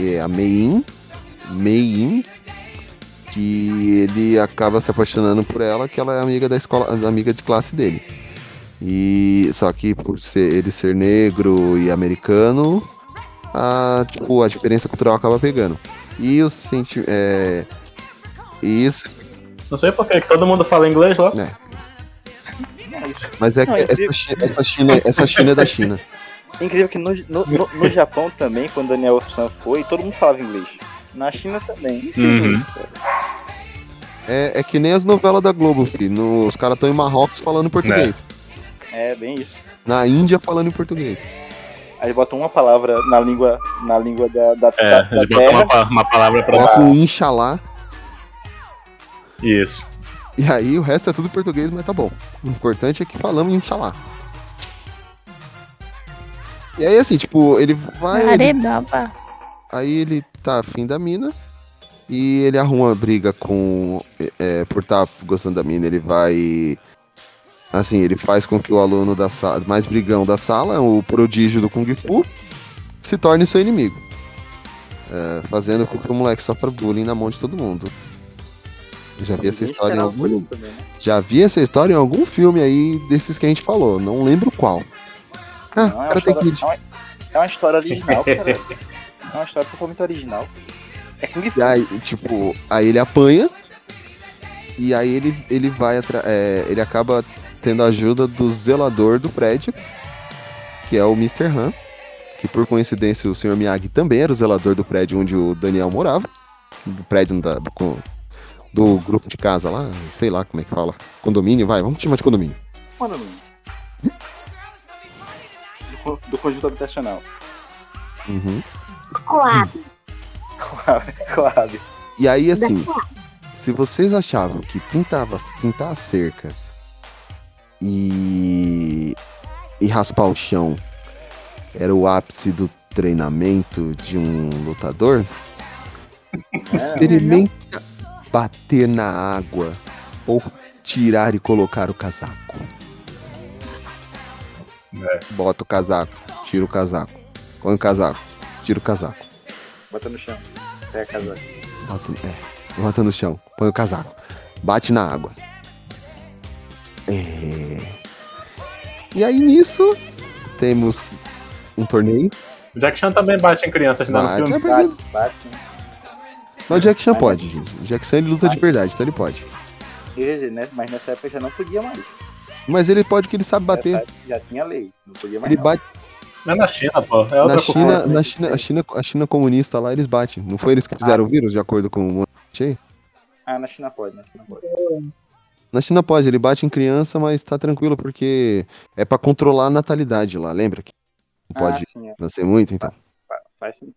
É a Mei-In. Mei-In. Que ele acaba se apaixonando por ela, que ela é amiga da escola, amiga de classe dele. E só que por ser, ele ser negro e americano, a, tipo, a diferença cultural acaba pegando. E o senti é, isso, Não sei por que que todo mundo fala inglês lá. né? Mas é que é essa, essa China, essa China é da China. É incrível que no, no, no, no Japão também, quando Daniel San foi, todo mundo falava inglês. Na China também. Uhum. É, é que nem as novelas da Globo, filho. No- os caras estão em Marrocos falando português. É, bem isso. Na Índia falando em português. Aí botam uma palavra na língua, na língua da, da, É, da, da eles botam uma, terra. pa- uma palavra pra Coloca um Inxalá. Isso. E aí o resto é tudo português, mas tá bom. O importante é que falamos Inxalá. E aí assim, tipo, ele vai. ele-. Aí ele tá afim da mina. E ele arruma briga com. é, por estar gostando da mina, ele vai. Assim, ele faz com que o aluno da sala, mais brigão da sala, o prodígio do Kung Fu, se torne seu inimigo. É, fazendo com que o moleque sofra bullying na mão de todo mundo. Já vi essa história em algum. Já vi essa história em algum filme aí desses que a gente falou. Não lembro qual. Ah, Não, é, tem história, que. é, uma, é uma história original, cara. É uma história totalmente original. É Kung Fu. E aí, tipo, aí ele apanha. E aí ele, ele vai é, ele acaba tendo a ajuda do zelador do prédio, que é o Mr. Han. Que por coincidência o Sr. Miyagi também era o zelador do prédio onde o Daniel morava. Do prédio da- do, do grupo de casa lá, sei lá como é que fala. Condomínio, vai, vamos chamar de condomínio. Mano, do, co- do conjunto habitacional. Uhum. Coab. Coab. E aí, assim, se vocês achavam que pintava, pintar a cerca e, e raspar o chão era o ápice do treinamento de um lutador, experimenta bater na água ou tirar e colocar o casaco. Bota o casaco, tira o casaco, põe o casaco, tira o casaco. Bota no chão. Pega a casa. Bota, é, bota no chão, põe o casaco. Bate na água. É. E aí nisso temos um torneio. O Jack Chan também bate em crianças, né? Bate, No filme. é porque- Bate. Mas o Jack Chan pode, gente. O Jack Chan ele luta de verdade, então ele pode. Quer dizer, né? Mas nessa época já não podia mais. Mas ele pode que ele sabe bater. Época Já tinha lei. Não podia mais. Ele não. bate. É na China, pô. É Na China, na China, a China, a China comunista lá, eles batem. Não foi eles que fizeram o vírus, de acordo com o Monte? Ah, na China pode, na China pode. Na China pode, ele bate em criança, mas tá tranquilo, porque é pra controlar a natalidade lá, lembra? Que não pode Ah, sim, é. nascer muito, então. Faz. Faz sentido.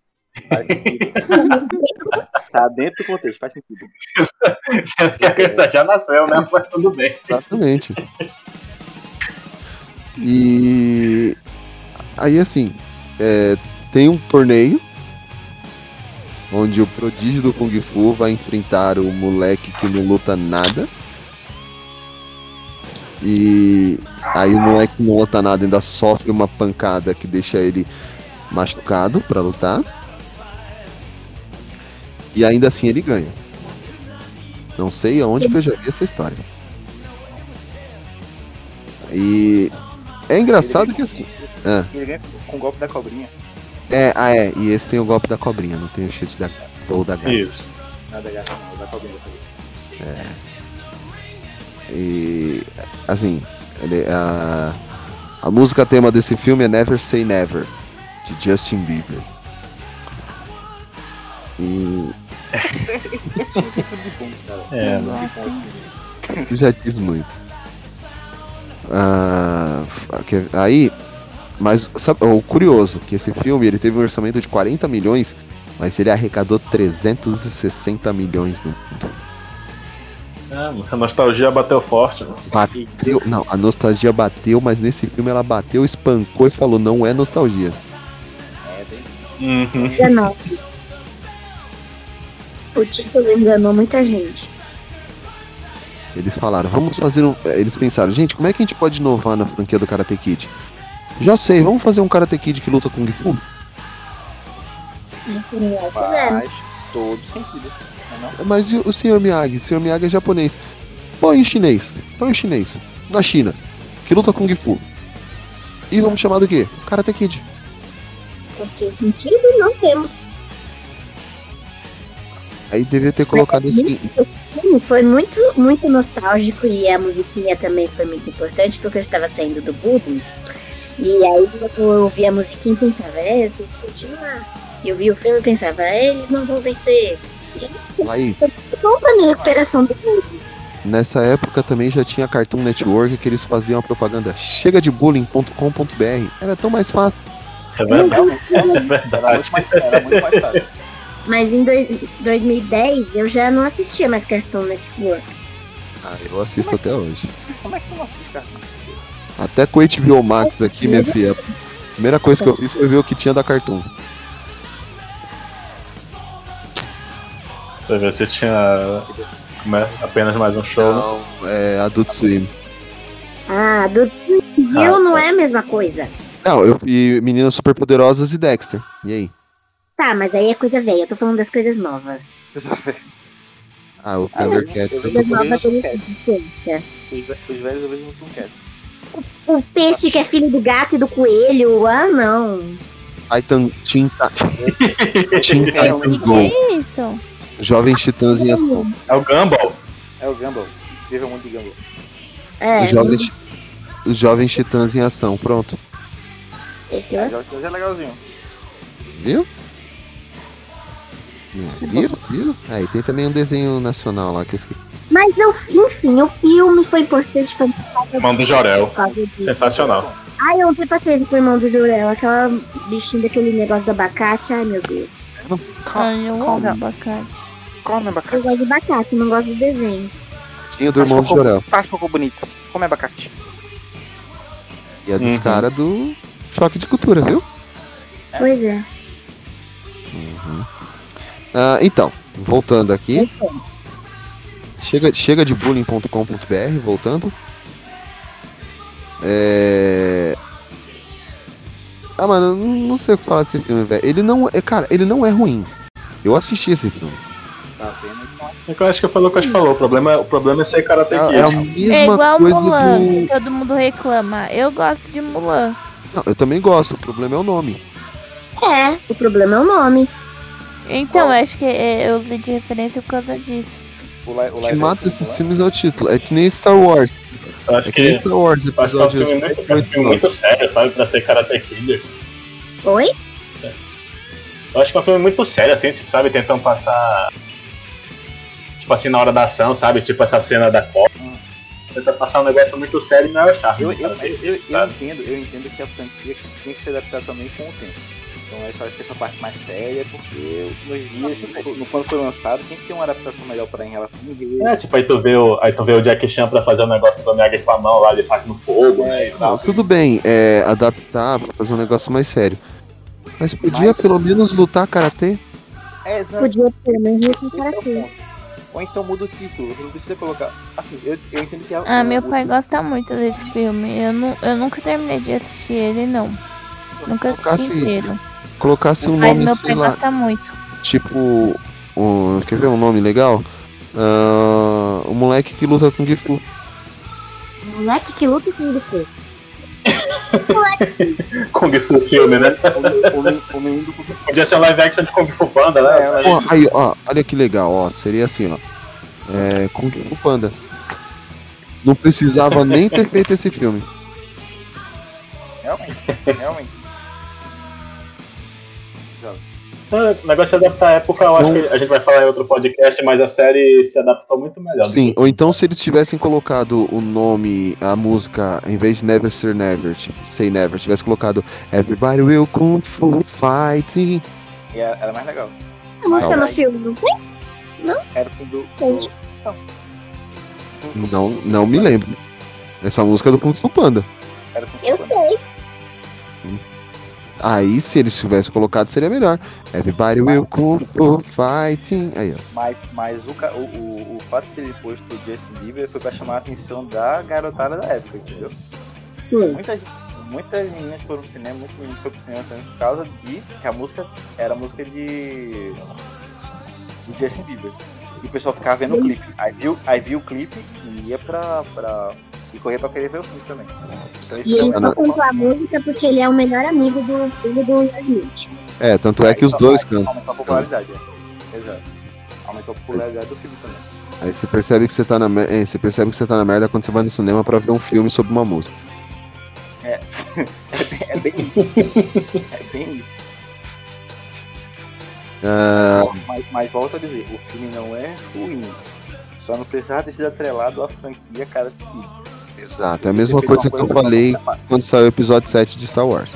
Tá dentro do contexto, faz sentido. a criança já nasceu, né? Mas tudo bem. Exatamente. E aí assim, é, tem um torneio onde o prodígio do Kung Fu vai enfrentar o moleque que não luta nada. E aí o moleque que não luta nada ainda sofre uma pancada que deixa ele machucado pra lutar. E ainda assim ele ganha. Não sei aonde que eu já vi essa história. E é engraçado que assim. ah, Ele ganha com o golpe da cobrinha. é, ah, é, e esse tem o golpe da cobrinha, não tem o chute da ou da gás. Isso. Não, da cobrinha. da cobrinha. É. E assim, ele, a, a música tema desse filme é Never Say Never, de Justin Bieber. E Esse, filme tudo bom, cara. É, Tudo né? bom. tu já diz muito. Ah, que- aí, mas sabe, o curioso que esse filme ele teve um orçamento de 40 milhões, mas ele arrecadou 360 milhões no mundo. É, a nostalgia bateu forte. mano. Bateu, não, a nostalgia bateu, mas nesse filme ela bateu, espancou e falou não é nostalgia. É, tem. Uhum. Enganou. O título enganou muita gente. Eles falaram, vamos fazer um. Eles pensaram, gente, como é que a gente pode inovar na franquia do Karate Kid? Já sei, vamos fazer um Karate Kid que luta com Kung Fu? Lá e fizeram. Faz todo sentido. Não? Mas e o Sr. Miyagi? O Sr. Miyagi é japonês. Põe em chinês. Põe em chinês. Na China. Que luta com Kung Fu. E vamos chamar do quê? Karate Kid. Porque sentido não temos. Aí devia ter colocado assim. O filme foi muito, muito nostálgico e a musiquinha também foi muito importante porque eu estava saindo do bullying. E aí eu ouvi a musiquinha e pensava, é, eu tenho que continuar. E eu vi o filme e pensava, é, eles não vão vencer. E Laís, foi bom pra minha recuperação do bullying. nessa época também já tinha Cartoon Network que eles faziam a propaganda chega de bullying.com.br. Era tão mais fácil. É verdade. É Era verdade. muito mais, era muito mais fácil. Mas em dois, 2010 eu já não assistia mais Cartoon Network. Ah, eu assisto até hoje. Como é que tu não assiste, cara? Até com o HBO Max aqui, minha filha. A primeira coisa que eu fiz foi ver o que tinha da Cartoon. Você vê se tinha como é, apenas mais um show. né? Não, é Adult Swim. Ah, do Viu Ah, não tá. é a mesma coisa. Não, eu vi Meninas Superpoderosas e Dexter. E aí? Tá, mas aí é coisa velha. Eu tô falando das coisas novas. Ah, o Thundercats. eu tô Coisas novas da adolescência. Os, ve- os velhos eu vejo muito um cat. O peixe que é filho do gato e do coelho. Ah, não. Titan, Teen, Ti- Teen Titans Go. Que isso? Jovens Titãs em Ação. É o Gumball. É o Gumball. Vejo muito de Gumball. É, Os jovens, os jovens Titãs em Ação. Pronto. esse É, é legalzinho. Viu? Viu? Viu? Aí tem também um desenho nacional lá que eu esqueci. Mas eu, enfim, o filme foi importante pra mim. Irmão do Jorel. Sensacional. Ai, eu não tenho paciência com o irmão do Jurel. Aquela bichinha daquele negócio do abacate. Ai, meu Deus. Ai, eu amo abacate. Come Eu abacate. gosto de abacate, não gosto do desenho. Tinha do irmão do Jorel. Faz cocô bonito. Come abacate. E é dos Uhum. caras do Choque de Cultura, viu? Pois é. Ah, então, voltando aqui. Chega, chega de bullying.com.br, voltando. É... Ah, mano, eu não sei o que falar desse filme, velho. Ele não é, cara, ele não é ruim. Eu assisti esse filme. Tá vendo? É que eu acho que foi o Lucas falou. O problema, o problema é ser Karate É, Kid. é a mesma É igual coisa Mulan, do... que todo mundo reclama. Eu gosto de Mulan. Não, eu também gosto, o problema é o nome. É, o problema é o nome. Então, acho que é, eu usei de referência por causa disso. o, li- o O que mata esses né? filmes é o título. É que nem Star Wars. Eu acho É que nem que, Star Wars, que é um episódio filme muito, é um filme muito sério, sabe? Pra ser Karate Kid. Oi? Eu acho que é um filme muito sério, assim, tipo, sabe? Tentando passar. Tipo assim, na hora da ação, sabe? Tipo essa cena da Copa. Tenta passar um negócio muito sério e não é charme. Eu, eu, eu, eu, entendo, eu entendo que a franquia tem que se adaptar também com o tempo. Então essa acho que essa parte mais séria, porque nos dias, no, quando foi lançado, tem que ter uma adaptação melhor para em relação ao enredo. É, tipo, aí tu vê o, aí tu vê o Jack Chan pra fazer o negócio do Miyagi com a mão lá, ele faz no fogo, né? E Não, tudo bem, é adaptar pra fazer um negócio mais sério. Mas podia pelo menos lutar karatê? É, exato. Podia pelo menos Esse é karatê. Ou então muda o título, você não precisa colocar. Assim, eu, eu entendo que a- Ah, o- meu o- pai gosta muito desse filme. Eu, não, eu nunca terminei de assistir ele, não. Nunca assisti Colocasse- inteiro. Colocasse um Mas nome, meu sei pai lá, gosta muito. tipo. Um, quer ver um nome legal? Ah, o moleque que luta com Gifu. Moleque que luta com o Fu. Kung Fu filme, né? Podia ser live action de Kung Fu Panda, né? Ó, aí, ó, olha que legal, ó. Seria assim, ó. É, Kung Fu Panda. Não precisava nem ter feito esse filme. Realmente, realmente. O negócio de adaptar a época, eu acho que a gente vai falar em outro podcast, mas a série se adaptou muito melhor. do Sim, ou então se eles tivessem colocado o nome, a música, em vez de Never Say Never, Say Never, tivesse colocado Everybody Will Kung Fu Fighting. E era, era mais legal. Essa música Não. no filme, não tem? Não? Era do. Entendi. Não, não me lembro. Essa música é do Kung Fu Panda. Eu sei. Aí, se eles tivessem colocado, seria melhor. Everybody Will Kung Fu Fighting. Aí, ó. Mas, mas o, o, o, o fato de ele pôs pro Justin Bieber foi pra chamar a atenção da garotada da época, entendeu? Sim. Muitas, muitas meninas foram pro cinema, muitos meninos foram pro cinema também por causa de que a música era a música de. de Justin Bieber. E o pessoal ficava vendo o clipe. Aí viu, aí viu o clipe e ia pra. pra e corria pra querer ver o filme também. Então, E ele é só cantou a música porque ele é o melhor amigo do filho do Will Smith. É, tanto é que os dois cantam. Aumentou a popularidade, é. Exato. Aumentou a popularidade do filme também. Aí você percebe que você tá na mer- é, você percebe que você tá na merda quando você vai no cinema pra ver um filme sobre uma música. É, é, bem, é isso. É bem isso. Ah, Mas, mas volto a dizer, o filme não é ruim. Só não precisava ter sido atrelado à franquia cara que exato, é a mesma coisa que eu falei quando saiu o episódio 7 de Star Wars.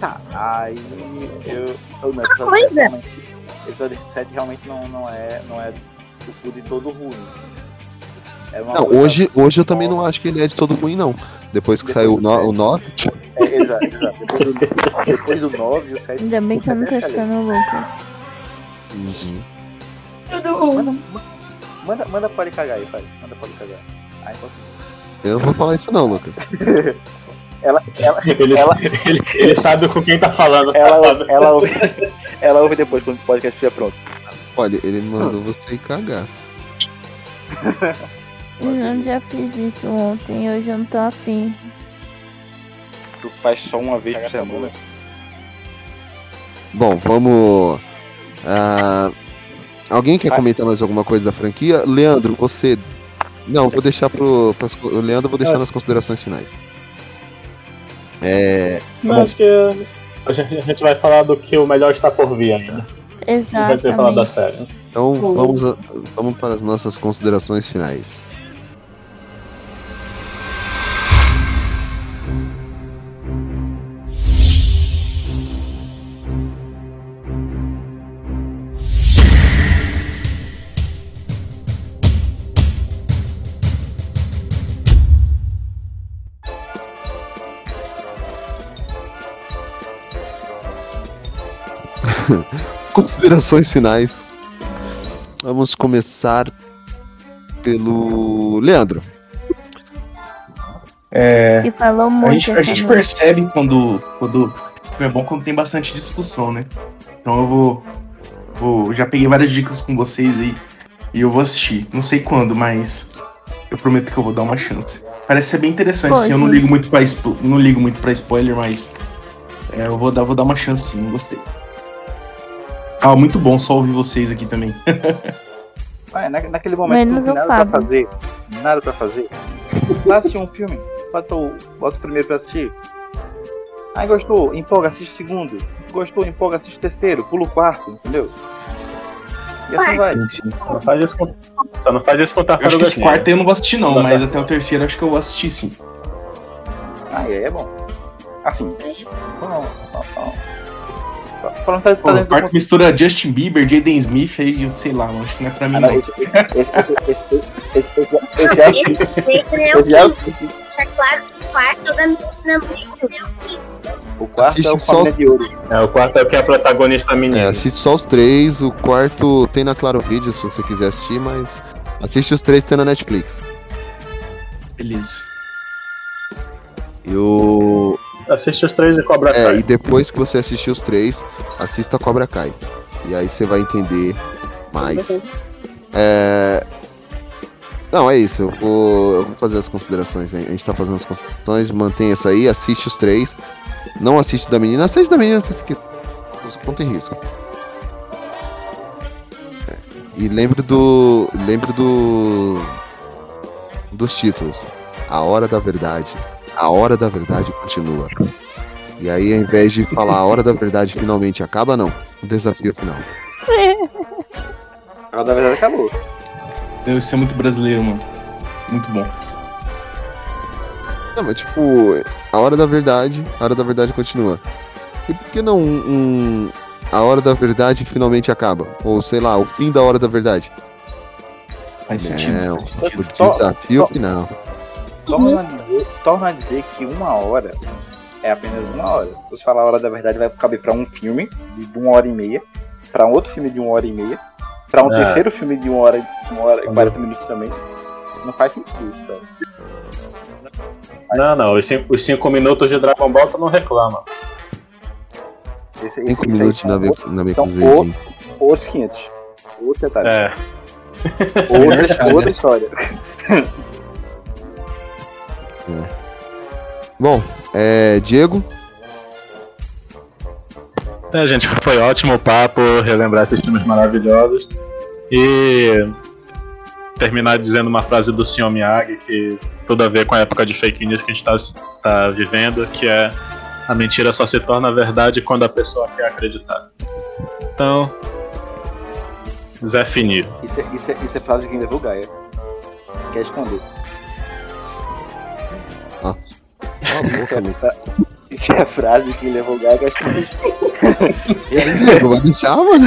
Tá, aí eu. eu não, Outra coisa. realmente- Episódio 7 realmente não, não é, não é o, de todo ruim. É uma Não, coisa- hoje, hoje eu também não acho que ele é de todo ruim, não. Depois que saiu o no- o 9, É, exato, exato. Depois do, depois do 9 o 7. Ainda bem que eu não tô o sete é escutando o Lucas. Uhum. Manda, manda, pode cagar aí, pai. Manda pode cagar. Aí, enquanto- eu não vou falar isso não, Lucas. ela, ela, Ele, ela, ele, ele sabe com quem tá falando. ela, ela, ouve, ela ouve depois quando o podcast estiver pronto. Olha, ele mandou você ir cagar. Eu já fiz isso ontem, hoje eu não tô afim. Tu faz só uma vez por semana. Bom, vamos. ah, alguém quer comentar mais alguma coisa da franquia? Leandro, você. Não, vou deixar pro. pras o Leandro, eu vou deixar nas considerações finais. É. Não, acho que a gente, a gente vai falar do que o melhor está por vir ainda. Não vai ser falar da série. Então vamos, a- vamos para as nossas considerações finais. Considerações finais. Vamos começar pelo Leandro. É, Que falou a muito gente, a gente percebe quando, quando é bom quando tem bastante discussão, né? Então eu vou, vou. Já peguei várias dicas com vocês aí e eu vou assistir. Não sei quando, mas eu prometo que eu vou dar uma chance. Parece ser bem interessante, sim. Eu não Pode. ligo muito pra, não ligo muito pra spoiler, mas é, eu vou dar, vou dar uma chance sim, gostei. Ah, muito bom só ouvir vocês aqui também. Ah, na, naquele momento que não tem nada pra fazer, nada pra fazer, vai assistir um filme, bota o, bota o primeiro pra assistir. Aí gostou, empolga, assiste o segundo. Gostou, empolga, assiste o terceiro, pula o quarto, entendeu? E assim vai. Só não faz isso só não faz Eu acho que Tartarugas esse quarto eu não vou assistir não, Tá mas certo. até o terceiro acho que eu vou assistir sim. Aí é bom. Assim, não, não, não. Não tá Pô, fazendo o quarto mistura Justin Bieber, Jaden Smith, aí sei lá, acho que não é pra mim Ah, não. esse, é o é quinto. Deixa claro que o quarto da menina não é o quinto. o quarto Assiste é o só os- de Ouro. É, o quarto é o que é a protagonista menina. É, assiste só os três. O quarto tem na Claro Vídeo se você quiser assistir, mas assiste os três que tem na Netflix. Beleza. E o. Assiste os três e Cobra É, Kai. e depois que você assistir os três, assista Cobra Kai. E aí você vai entender mais. É... Não, é isso. Eu vou, eu vou fazer as considerações. né? A gente tá fazendo as considerações. Mantém essa aí, assiste os três. Não assiste da menina. Assiste da menina se você quer. Não tem risco. É, E lembre do. Lembre do. Dos títulos. A Hora da Verdade. A Hora da Verdade continua. E aí, ao invés de falar a hora da verdade finalmente acaba, não. O desafio final. A hora da verdade acabou. Deve ser muito brasileiro, mano. Muito bom. Não, mas tipo, a hora da verdade, a hora da verdade continua. E por que não um, um- a hora da verdade finalmente acaba? Ou sei lá, o fim da hora da verdade? Faz sentido. Não, faz sentido. o desafio só- final. Torna a, dizer, torna a dizer que uma hora é apenas uma hora. Se você falar a hora da verdade, vai caber pra um filme de uma hora e meia, pra um outro filme de uma hora e meia, pra um É. terceiro filme de uma hora, uma hora e 40 minutos também. Não faz sentido isso, cara. Não, não, os cinco, os cinco minutos de Dragon Ball tu não reclama. Esse, esse, 5 esse aí minutos na, na são Mecuzei. outros- outros 500. Outros detalhes. É. Outra, outra história. Bom, é. Diego, É, gente, foi ótimo o papo, relembrar esses filmes maravilhosos. E terminar dizendo uma frase do Sr. Miyagi que tudo a ver com a época de fake news que a gente tá, tá vivendo, que é a mentira só se torna verdade quando a pessoa quer acreditar. Então, Zé Finir. Isso é, isso, é, isso é frase de quem levou o Gaia. Quer esconder. Nossa. Cala a boca, Isso é, Lucas. fra- isso é a frase de quem levou o esconder. Diego, vai deixar, mano?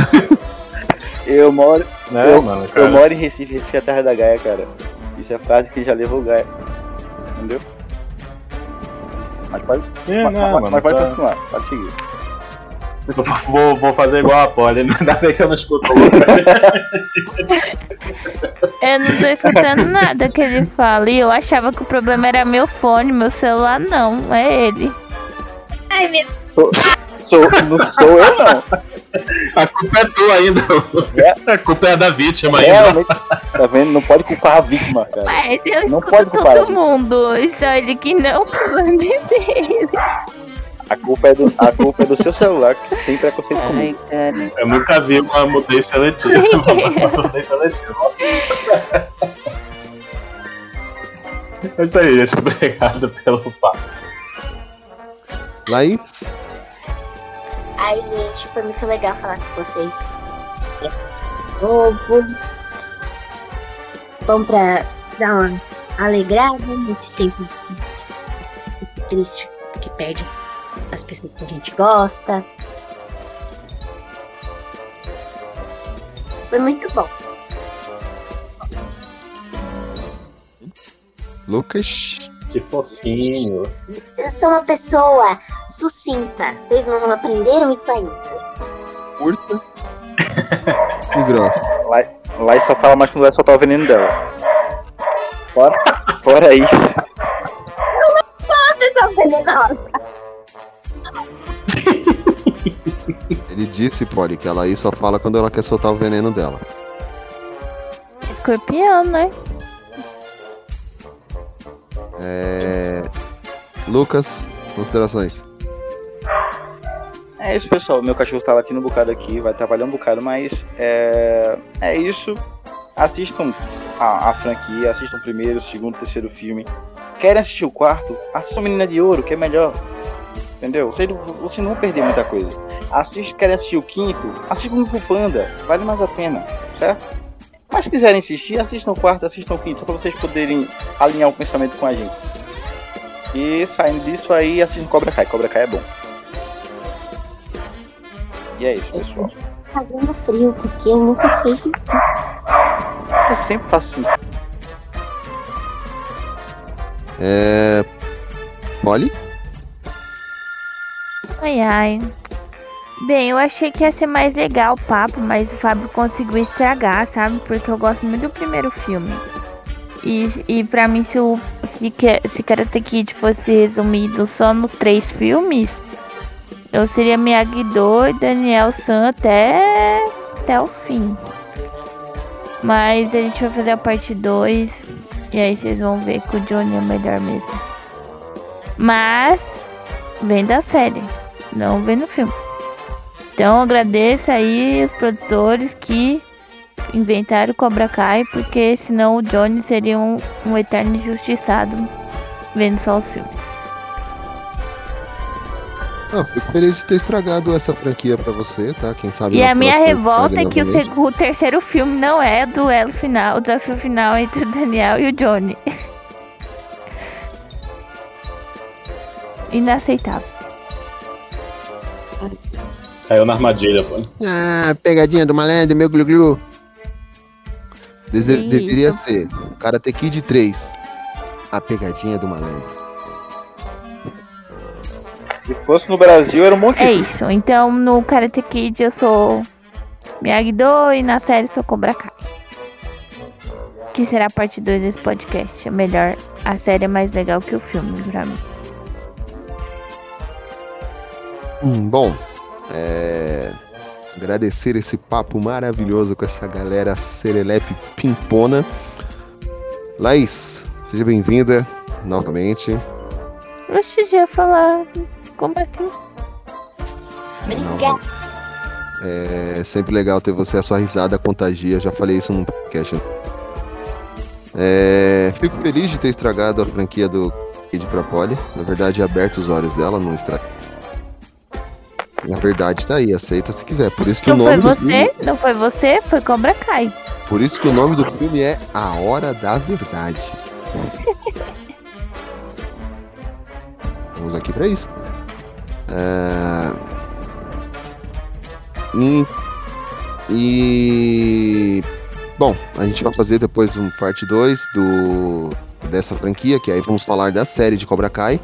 Eu moro. Né, eu, mano, eu moro em Recife, Recife é a terra da Gaia, cara. Isso é frase que já levou o Gaia. Entendeu? Mas pode, Sim, mas, né, mas- mano, mas pode tá- continuar, pode seguir. Vou, vou fazer igual a Polly, ainda bem que eu não escuto o Eu não tô escutando nada que ele fala. E eu achava que o problema era meu fone, meu celular não, é ele. Ai, meu Sou, sou, não sou eu, não. A culpa é tua ainda. A culpa é da vítima ainda. Realmente, tá vendo? Não pode culpar a vítima, cara. Mas eu Não escuto pode culpar todo mundo. Só ele que não, o problema é dele. A culpa é do, a culpa é do seu celular que tem preconceito comigo. cara. Eu nunca vi uma mudança seletiva. Uma surdez seletiva. É isso aí, gente. Obrigado pelo papo. Laís? Ai, gente, foi muito legal falar com vocês. Esse novo. Bom pra dar uma alegrada nesses tempos tristes que perde as pessoas que a gente gosta. Foi muito bom. Lucas? Que fofinho. Eu sou uma pessoa sucinta. Vocês não aprenderam isso ainda. Curta. e grossa. Lá, lá e só fala mais quando vai soltar o veneno dela. Fora, fora isso. Fala, pessoal venenosa. Ele disse, Polly, que a Laís só fala quando ela quer soltar o veneno dela. Escorpião, né? É... Lucas, considerações. É isso, pessoal. Meu cachorro tá latindo um bocado aqui, vai trabalhar um bocado, mas é, é isso. Assistam a, a franquia, assistam o primeiro, o segundo, o terceiro filme. Querem assistir o quarto? Assistam Menina de Ouro, que é melhor. Entendeu? Vocês, não- vocês não vão perder muita coisa. Assiste, querem assistir o quinto? Assistam Kung Fu Panda, vale mais a pena, certo? Mas se quiserem assistir, assistam o quarto, assistam o quinto, só pra vocês poderem alinhar o pensamento com a gente. E saindo disso aí, assistam Cobra Kai. Cobra Kai é bom. E é isso, pessoal. Fazendo frio, porque o Lucas fez Eu sempre faço assim. É... Polly? Ai, ai. Bem, eu achei que ia ser mais legal o papo, mas o Fábio conseguiu estragar, sabe? Porque eu gosto muito do primeiro filme. E, e pra mim, se, o, se, se Karate Kid fosse resumido só nos três filmes, eu seria Miyagi-Do e Daniel San até, até o fim. Mas a gente vai fazer a parte 2 e aí vocês vão ver que o Johnny é melhor mesmo. Mas vem da série, não vem no filme. Então agradeço aí os produtores que inventaram Cobra Kai, porque senão o Johnny seria um, um eterno injustiçado vendo só os filmes. Ah, fico feliz de ter estragado essa franquia pra você, tá? Quem sabe. E a minha revolta é que o, o terceiro filme não é o duelo final, o desafio final entre o Daniel e o Johnny. Inaceitável. Caiu na armadilha, pô. Ah, pegadinha do malandro, meu glu-glu. Dese-. Deveria ser Karate Kid 3. A pegadinha do malandro. Se fosse no Brasil, era um monte É isso. Então no Karate Kid eu sou Miyagi-Do e na série sou Cobra Kai. Que será a parte 2 desse podcast. É melhor. A série é mais legal que o filme pra mim. Hum, bom, é... agradecer esse papo maravilhoso com essa galera serelepe pimpona. Laís, seja bem-vinda novamente. Oxi, já ia falar. Como assim? Obrigada. É sempre legal ter você, a sua risada contagia. Já falei isso num podcast. É, fico feliz de ter estragado a franquia do Kid pra Polly. Na verdade, aberto os olhos dela, não estraguei. Na verdade, tá aí, aceita se quiser. Por isso que Não o foi nome do você? filme, Não foi você? Foi Cobra Kai. por isso que o nome do filme é A Hora da Verdade. Vamos aqui pra isso. É, E, e- Bom, a gente vai fazer depois um parte 2 do dessa franquia, que aí vamos falar da série de Cobra Kai.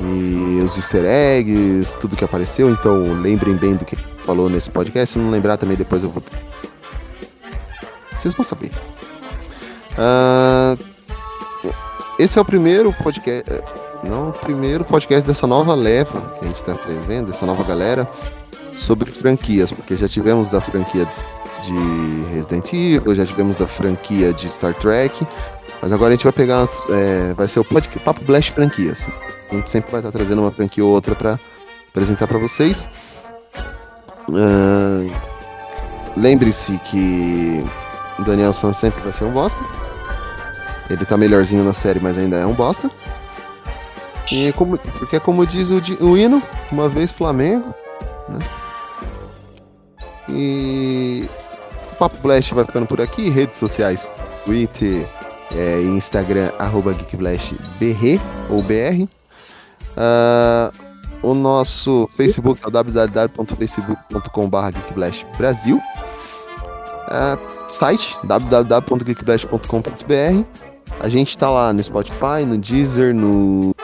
E os easter eggs, tudo que apareceu, então lembrem bem do que falou nesse podcast. Se não lembrar também, depois eu vou. Vocês vão saber. Ah, esse é o primeiro podcast. Não, o primeiro podcast dessa nova leva que a gente tá fazendo, dessa nova galera, sobre franquias, porque já tivemos da franquia de de Resident Evil, já tivemos da franquia de Star Trek, mas agora a gente vai pegar umas, é, vai ser o podcast Papo Blast Franquias. A gente sempre vai estar trazendo uma franquia ou outra para apresentar para vocês. Ah, Lembre-se que o Daniel San sempre vai ser um bosta. Ele tá melhorzinho na série, mas ainda é um bosta. E como, porque como diz o, o hino, uma vez Flamengo, né? E o Papo Blast vai ficando por aqui, redes sociais, Twitter é, Instagram, arroba GeekBlastBR ou BR. Ah, o nosso Facebook é www.facebook.com.br geekblastbrasil. Ah, site www.geekblast.com.br. A gente tá lá no Spotify, no Deezer, no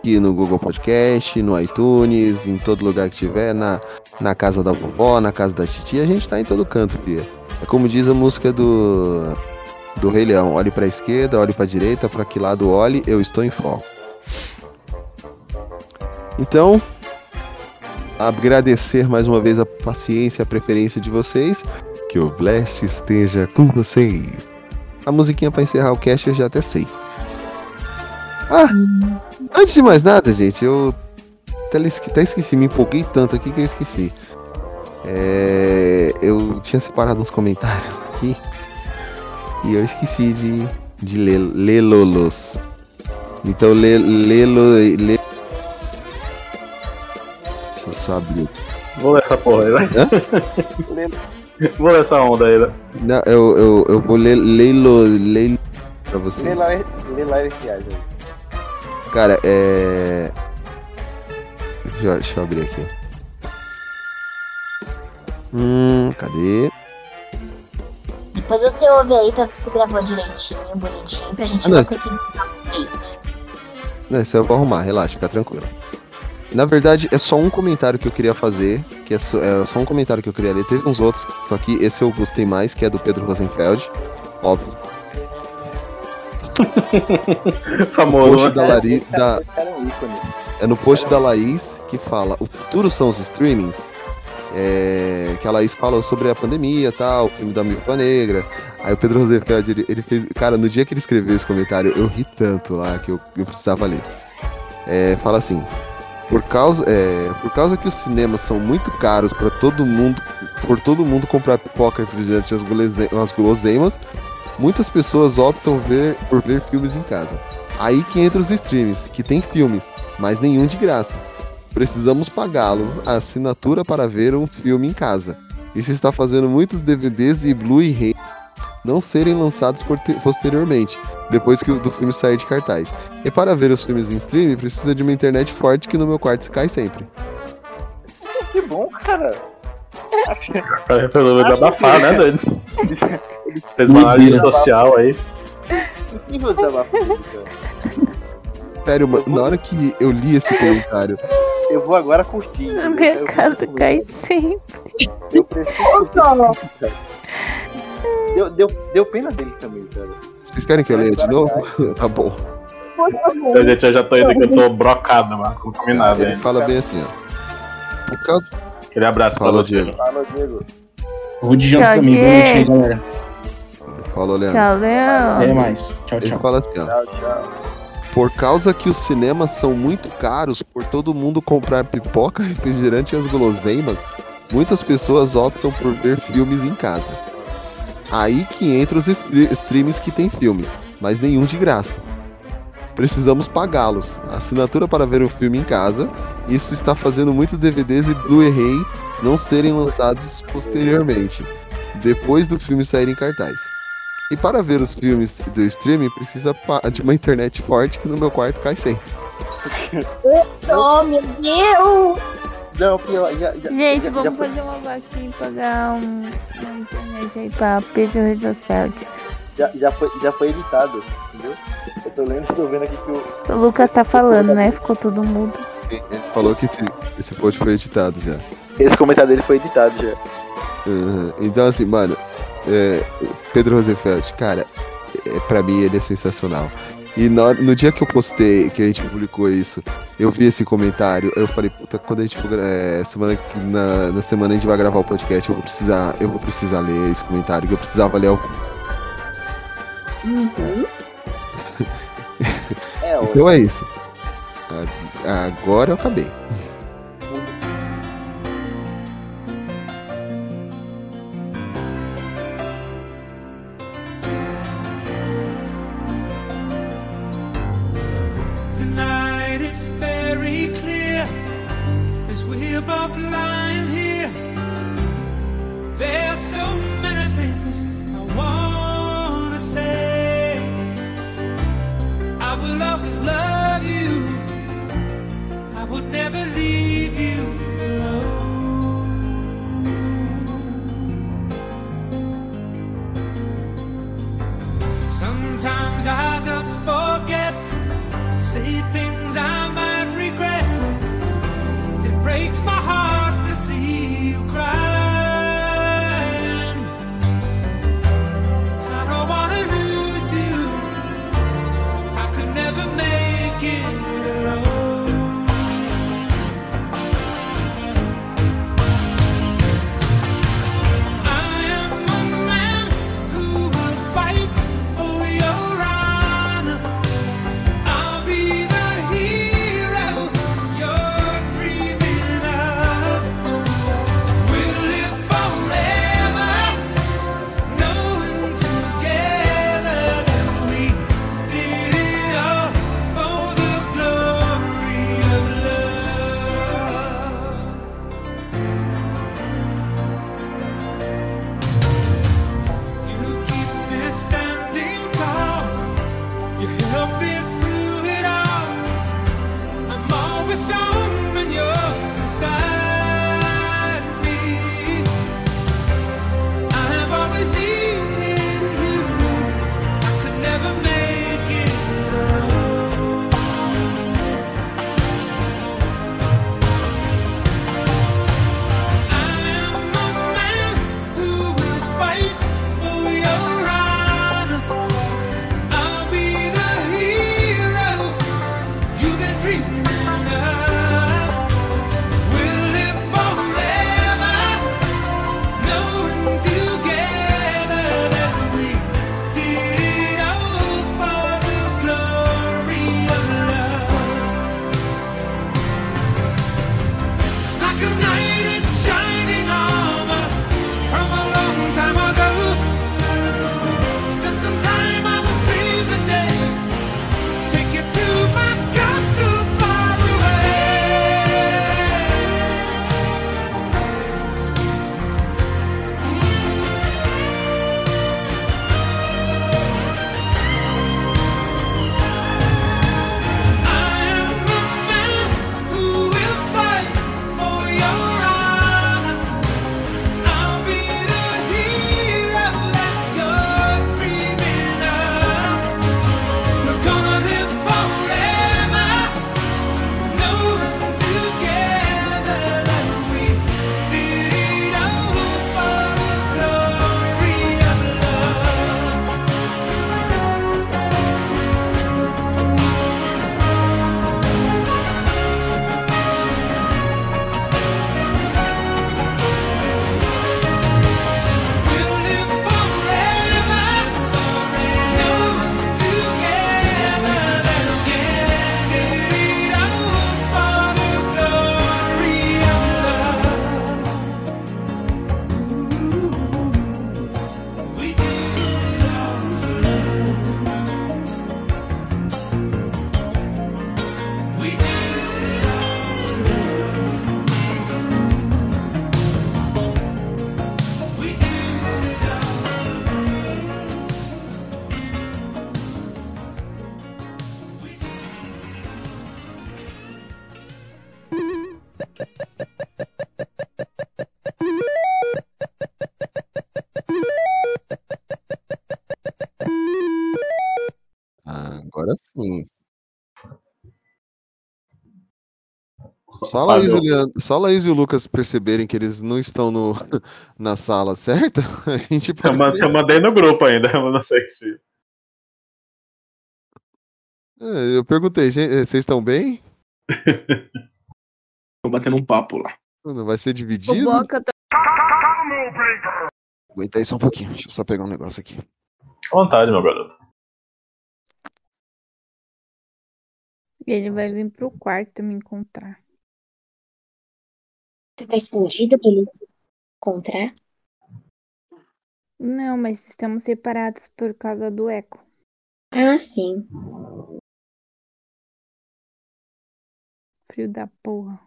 aqui no Google Podcast, no iTunes, em todo lugar que tiver, na, na casa da vovó, na casa da titia, a gente tá em todo canto, filha. É como diz a música do do Rei Leão, olhe pra esquerda, olhe pra direita, pra que lado olhe, eu estou em foco. Então, agradecer mais uma vez a paciência e a preferência de vocês. Que o Blast esteja com vocês. A musiquinha pra encerrar o cast eu já até sei. Ah, antes de mais nada, gente, eu até, até esqueci, me empolguei tanto aqui que eu esqueci. É, eu tinha separado uns comentários aqui e eu esqueci de, de lê- lê-los. Então, lê- lê-lo. Lê, Vou ler essa porra aí, vai. Vou ler essa onda aí, né? Não, eu, eu, eu vou ler lê-lo lê pra vocês. Lê lá, lê. Cara, é. Deixa eu, deixa eu abrir aqui. Hum, cadê? Depois você ouve aí pra ver se gravou direitinho, bonitinho, pra gente Ah, não. não ter que. Não, isso eu vou arrumar, relaxa, fica tranquilo. Na verdade, é só um comentário que eu queria fazer, que é só, é só um comentário que eu queria ler. Teve uns outros, só que esse eu gostei mais, que é do Pedro Rosenfeld. Óbvio. Famoso, No post né? da Laís, da, é. É no post da Laís que fala: o futuro são os streamings. É, que a Laís falou sobre a pandemia e tal, o filme da Milpa Negra. Aí o Pedro Rosenfeld, ele, ele fez. Cara, no dia que ele escreveu esse comentário, eu ri tanto lá que eu, eu precisava ler. É, fala assim: por causa, é, por causa que os cinemas são muito caros para todo mundo, por todo mundo comprar pipoca, refrigerante e as gulose- as guloseimas, muitas pessoas optam ver, por ver filmes em casa. Aí que entra os streams, que tem filmes, mas nenhum de graça. Precisamos pagá-los a assinatura para ver um filme em casa. Isso está fazendo muitos DVDs e Blu-ray não serem lançados posteriormente, depois que o do filme sair de cartaz. E para ver os filmes em streaming, precisa de uma internet forte que no meu quarto se cai sempre. Que bom, cara. Cara, resolveu desabafar, né, doido? Fez uma análise social aí. Incrível desabafo, cara. Sério, mano, na hora que eu li esse comentário, Eu vou agora curtir. Na minha casa cai sempre. Eu preciso. Deu, deu, deu pena dele também, cara. vocês querem que eu leia de novo? tá bom. Eu, gente, eu já tô indo que eu tô brocado, mano. Não comi nada Ele fala bem assim, ó. Por causa. Aquele abraço pra Fala, você. Diego. Fala, Diego. Vou de janta Tchau, também. Boa noite aí, galera. Falou, Leandro. Tchau, Até Leão. mais. Tchau, Ele tchau. fala assim, ó. Tchau, tchau. Por causa que os cinemas são muito caros por todo mundo comprar pipoca, refrigerante e as guloseimas, muitas pessoas optam por ver filmes em casa. Aí que entra os streams que tem filmes, mas nenhum de graça. Precisamos pagá-los. Assinatura para ver um filme em casa. Isso está fazendo muitos DVDs e Blu-ray não serem lançados posteriormente, depois do filme sair em cartaz. E para ver os filmes do streaming, precisa de uma internet forte que no meu quarto cai sempre. Oh, meu Deus! Não, pior, já, já, Gente, já, vamos fazer uma vaquinha e pagar um, uma internet aí pra Pedro Social. já, já, foi, já foi editado, entendeu? Eu tô lendo, tô vendo aqui que o. O Lucas tá falando, né? Ficou todo mudo. Ele falou que esse, esse post foi editado já. Esse comentário dele foi editado já. Uhum. Então, assim, mano, é, Pedro Rosenfeld, cara, é, pra mim ele é sensacional. E hora- no dia que eu postei, que a gente publicou isso, eu vi esse comentário, eu falei, puta, quando a gente for, é, semana, que- na, na semana a gente vai gravar o podcast, eu vou precisar, eu vou precisar ler esse comentário, que eu precisava ler o. É, ó. Então é isso. Agora eu acabei. Breaks my heart Só a, Laís e o Leandro- só Laís e o Lucas perceberem que eles não estão no, na sala certa, a gente Eu, pode. ma- eu mandei no grupo ainda, eu não sei se. É, eu perguntei, "Gente, eh, vocês estão bem? Tô batendo um papo lá. Não vai ser O dividido? Boca tá Aguenta aí só um pouquinho, deixa eu só pegar um negócio aqui. À vontade, meu garoto. Ele vai vir pro quarto me encontrar. Você tá escondido pra ele encontrar? Não, mas estamos separados por causa do eco. Ah, sim. Frio da porra.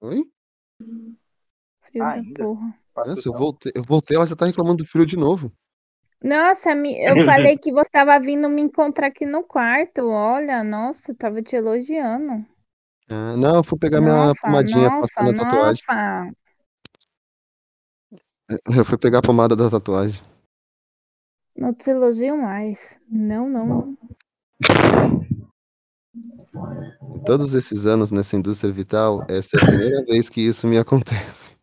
Oi? Frio da Ainda? porra. Nossa, eu voltei, eu voltei, ela já tá reclamando do frio de novo. Nossa, eu falei que você tava vindo me encontrar aqui no quarto. Olha, nossa, eu tava te elogiando. Ah, não, eu fui pegar minha Nossa, pomadinha nossa, passando a tatuagem. Eu fui pegar a pomada da tatuagem. Não te elogio mais. Não, não. Em todos esses anos nessa indústria vital, essa é a primeira vez que isso me acontece.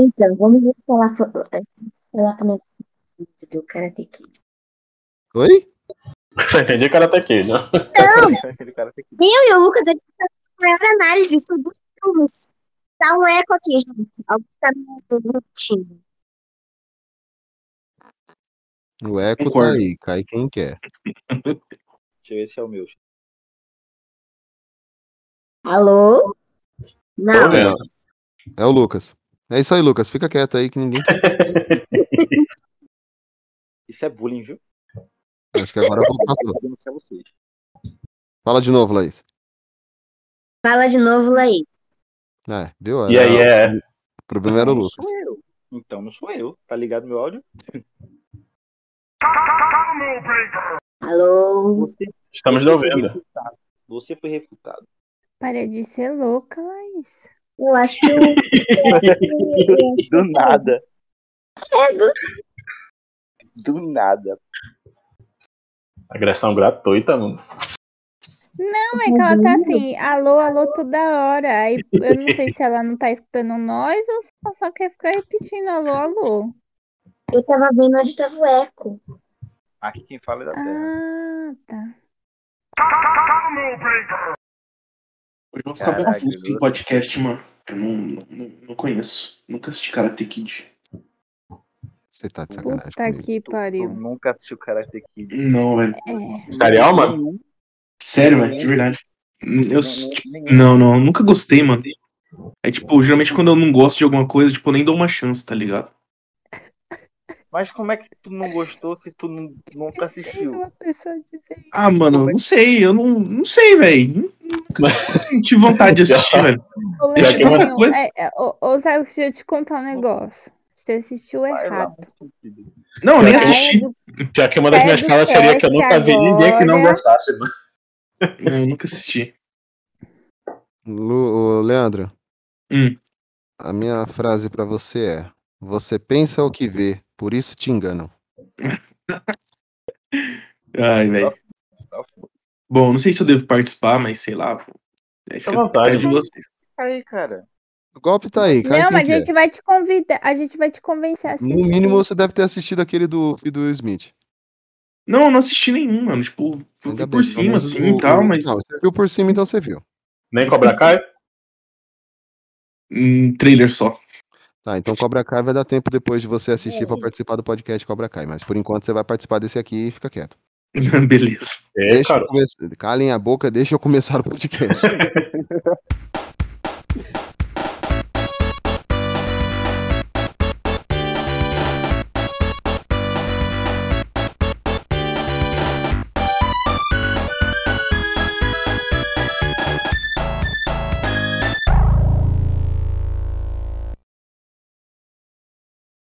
Então, vamos ver falar, falar negócio do Karate Kid. Oi? Você entendi Karate Kid, né? Não! Eu e o Lucas, a gente tá com a maior análise sobre os filmes. Dá um eco aqui, gente. Alguém tá me repetindo. O eco tá aí, cai quem quer. Deixa eu ver se é o meu. Alô? Não. Não, é o Lucas. É isso aí, Lucas. Fica quieto aí que ninguém. Isso é bullying, viu? Acho que agora passou. Fala de novo, Laís. Fala de novo, Laís. É, viu? E Era- aí é. O problema era o Lucas. sou eu. Então não sou eu. Tá ligado meu áudio? Alô? Você, Estamos você ouvindo. Você foi refutado. Para de ser louca, Laís. Eu acho que eu. Do nada. É, do... Do nada. Agressão gratuita, mano. Não, é que ela tá assim, alô, alô toda hora. Aí eu não sei se ela não tá escutando nós ou se ela só quer ficar repetindo alô, alô. Eu tava vendo onde tava o eco. Aqui quem fala é da Terra. Ah, tá. Hoje eu vou ficar bem confuso com podcast, mano. Eu não, não, não conheço. Nunca assisti Karate Kid. Você tá de sacanagem. Comigo. que Tu pariu. nunca assistiu Karate Kid. Não, velho. É. Sério, mano? Sério, velho, de verdade. Eu, Nenhum. não, não, nunca gostei, mano. É tipo, geralmente quando eu não gosto de alguma coisa, tipo, eu nem dou uma chance, tá ligado? Mas como é que tu não gostou se tu nu- nunca assistiu? Ah, mano, não sei, eu não, não sei, velho. Nunca tive vontade de assistir, velho. Ô, eu é, é, Zé, deixa eu te contar um negócio. Você assistiu errado. Não, eu nem assisti. do- Já que uma das minhas falas seria que eu nunca vi ninguém que não gostasse, mano. Não, eu nunca assisti. Lu- Leandro, Hum. a minha frase pra você é: Você pensa o que vê, por isso te enganam. Ai, velho. Bom, não sei se eu devo participar, mas sei lá. Aí fica à vontade, de vocês. Aí, cara. O golpe tá aí, cai Não, mas a quer. gente vai te convidar. A gente vai te convencer a assistir. No mínimo você deve ter assistido aquele do do Will Smith. Não, eu não assisti nenhum, mano. Tipo, eu vi por cima, assim e tal, mas. Não, você viu por cima, então você viu. Nem Cobra Kai? Um trailer só. Tá, então Cobra Kai vai dar tempo depois de você assistir pra participar do podcast Cobra Kai. Mas por enquanto você vai participar desse aqui e fica quieto. Beleza. É, Deixa cara. eu começar. Calem a boca, deixa eu começar o podcast.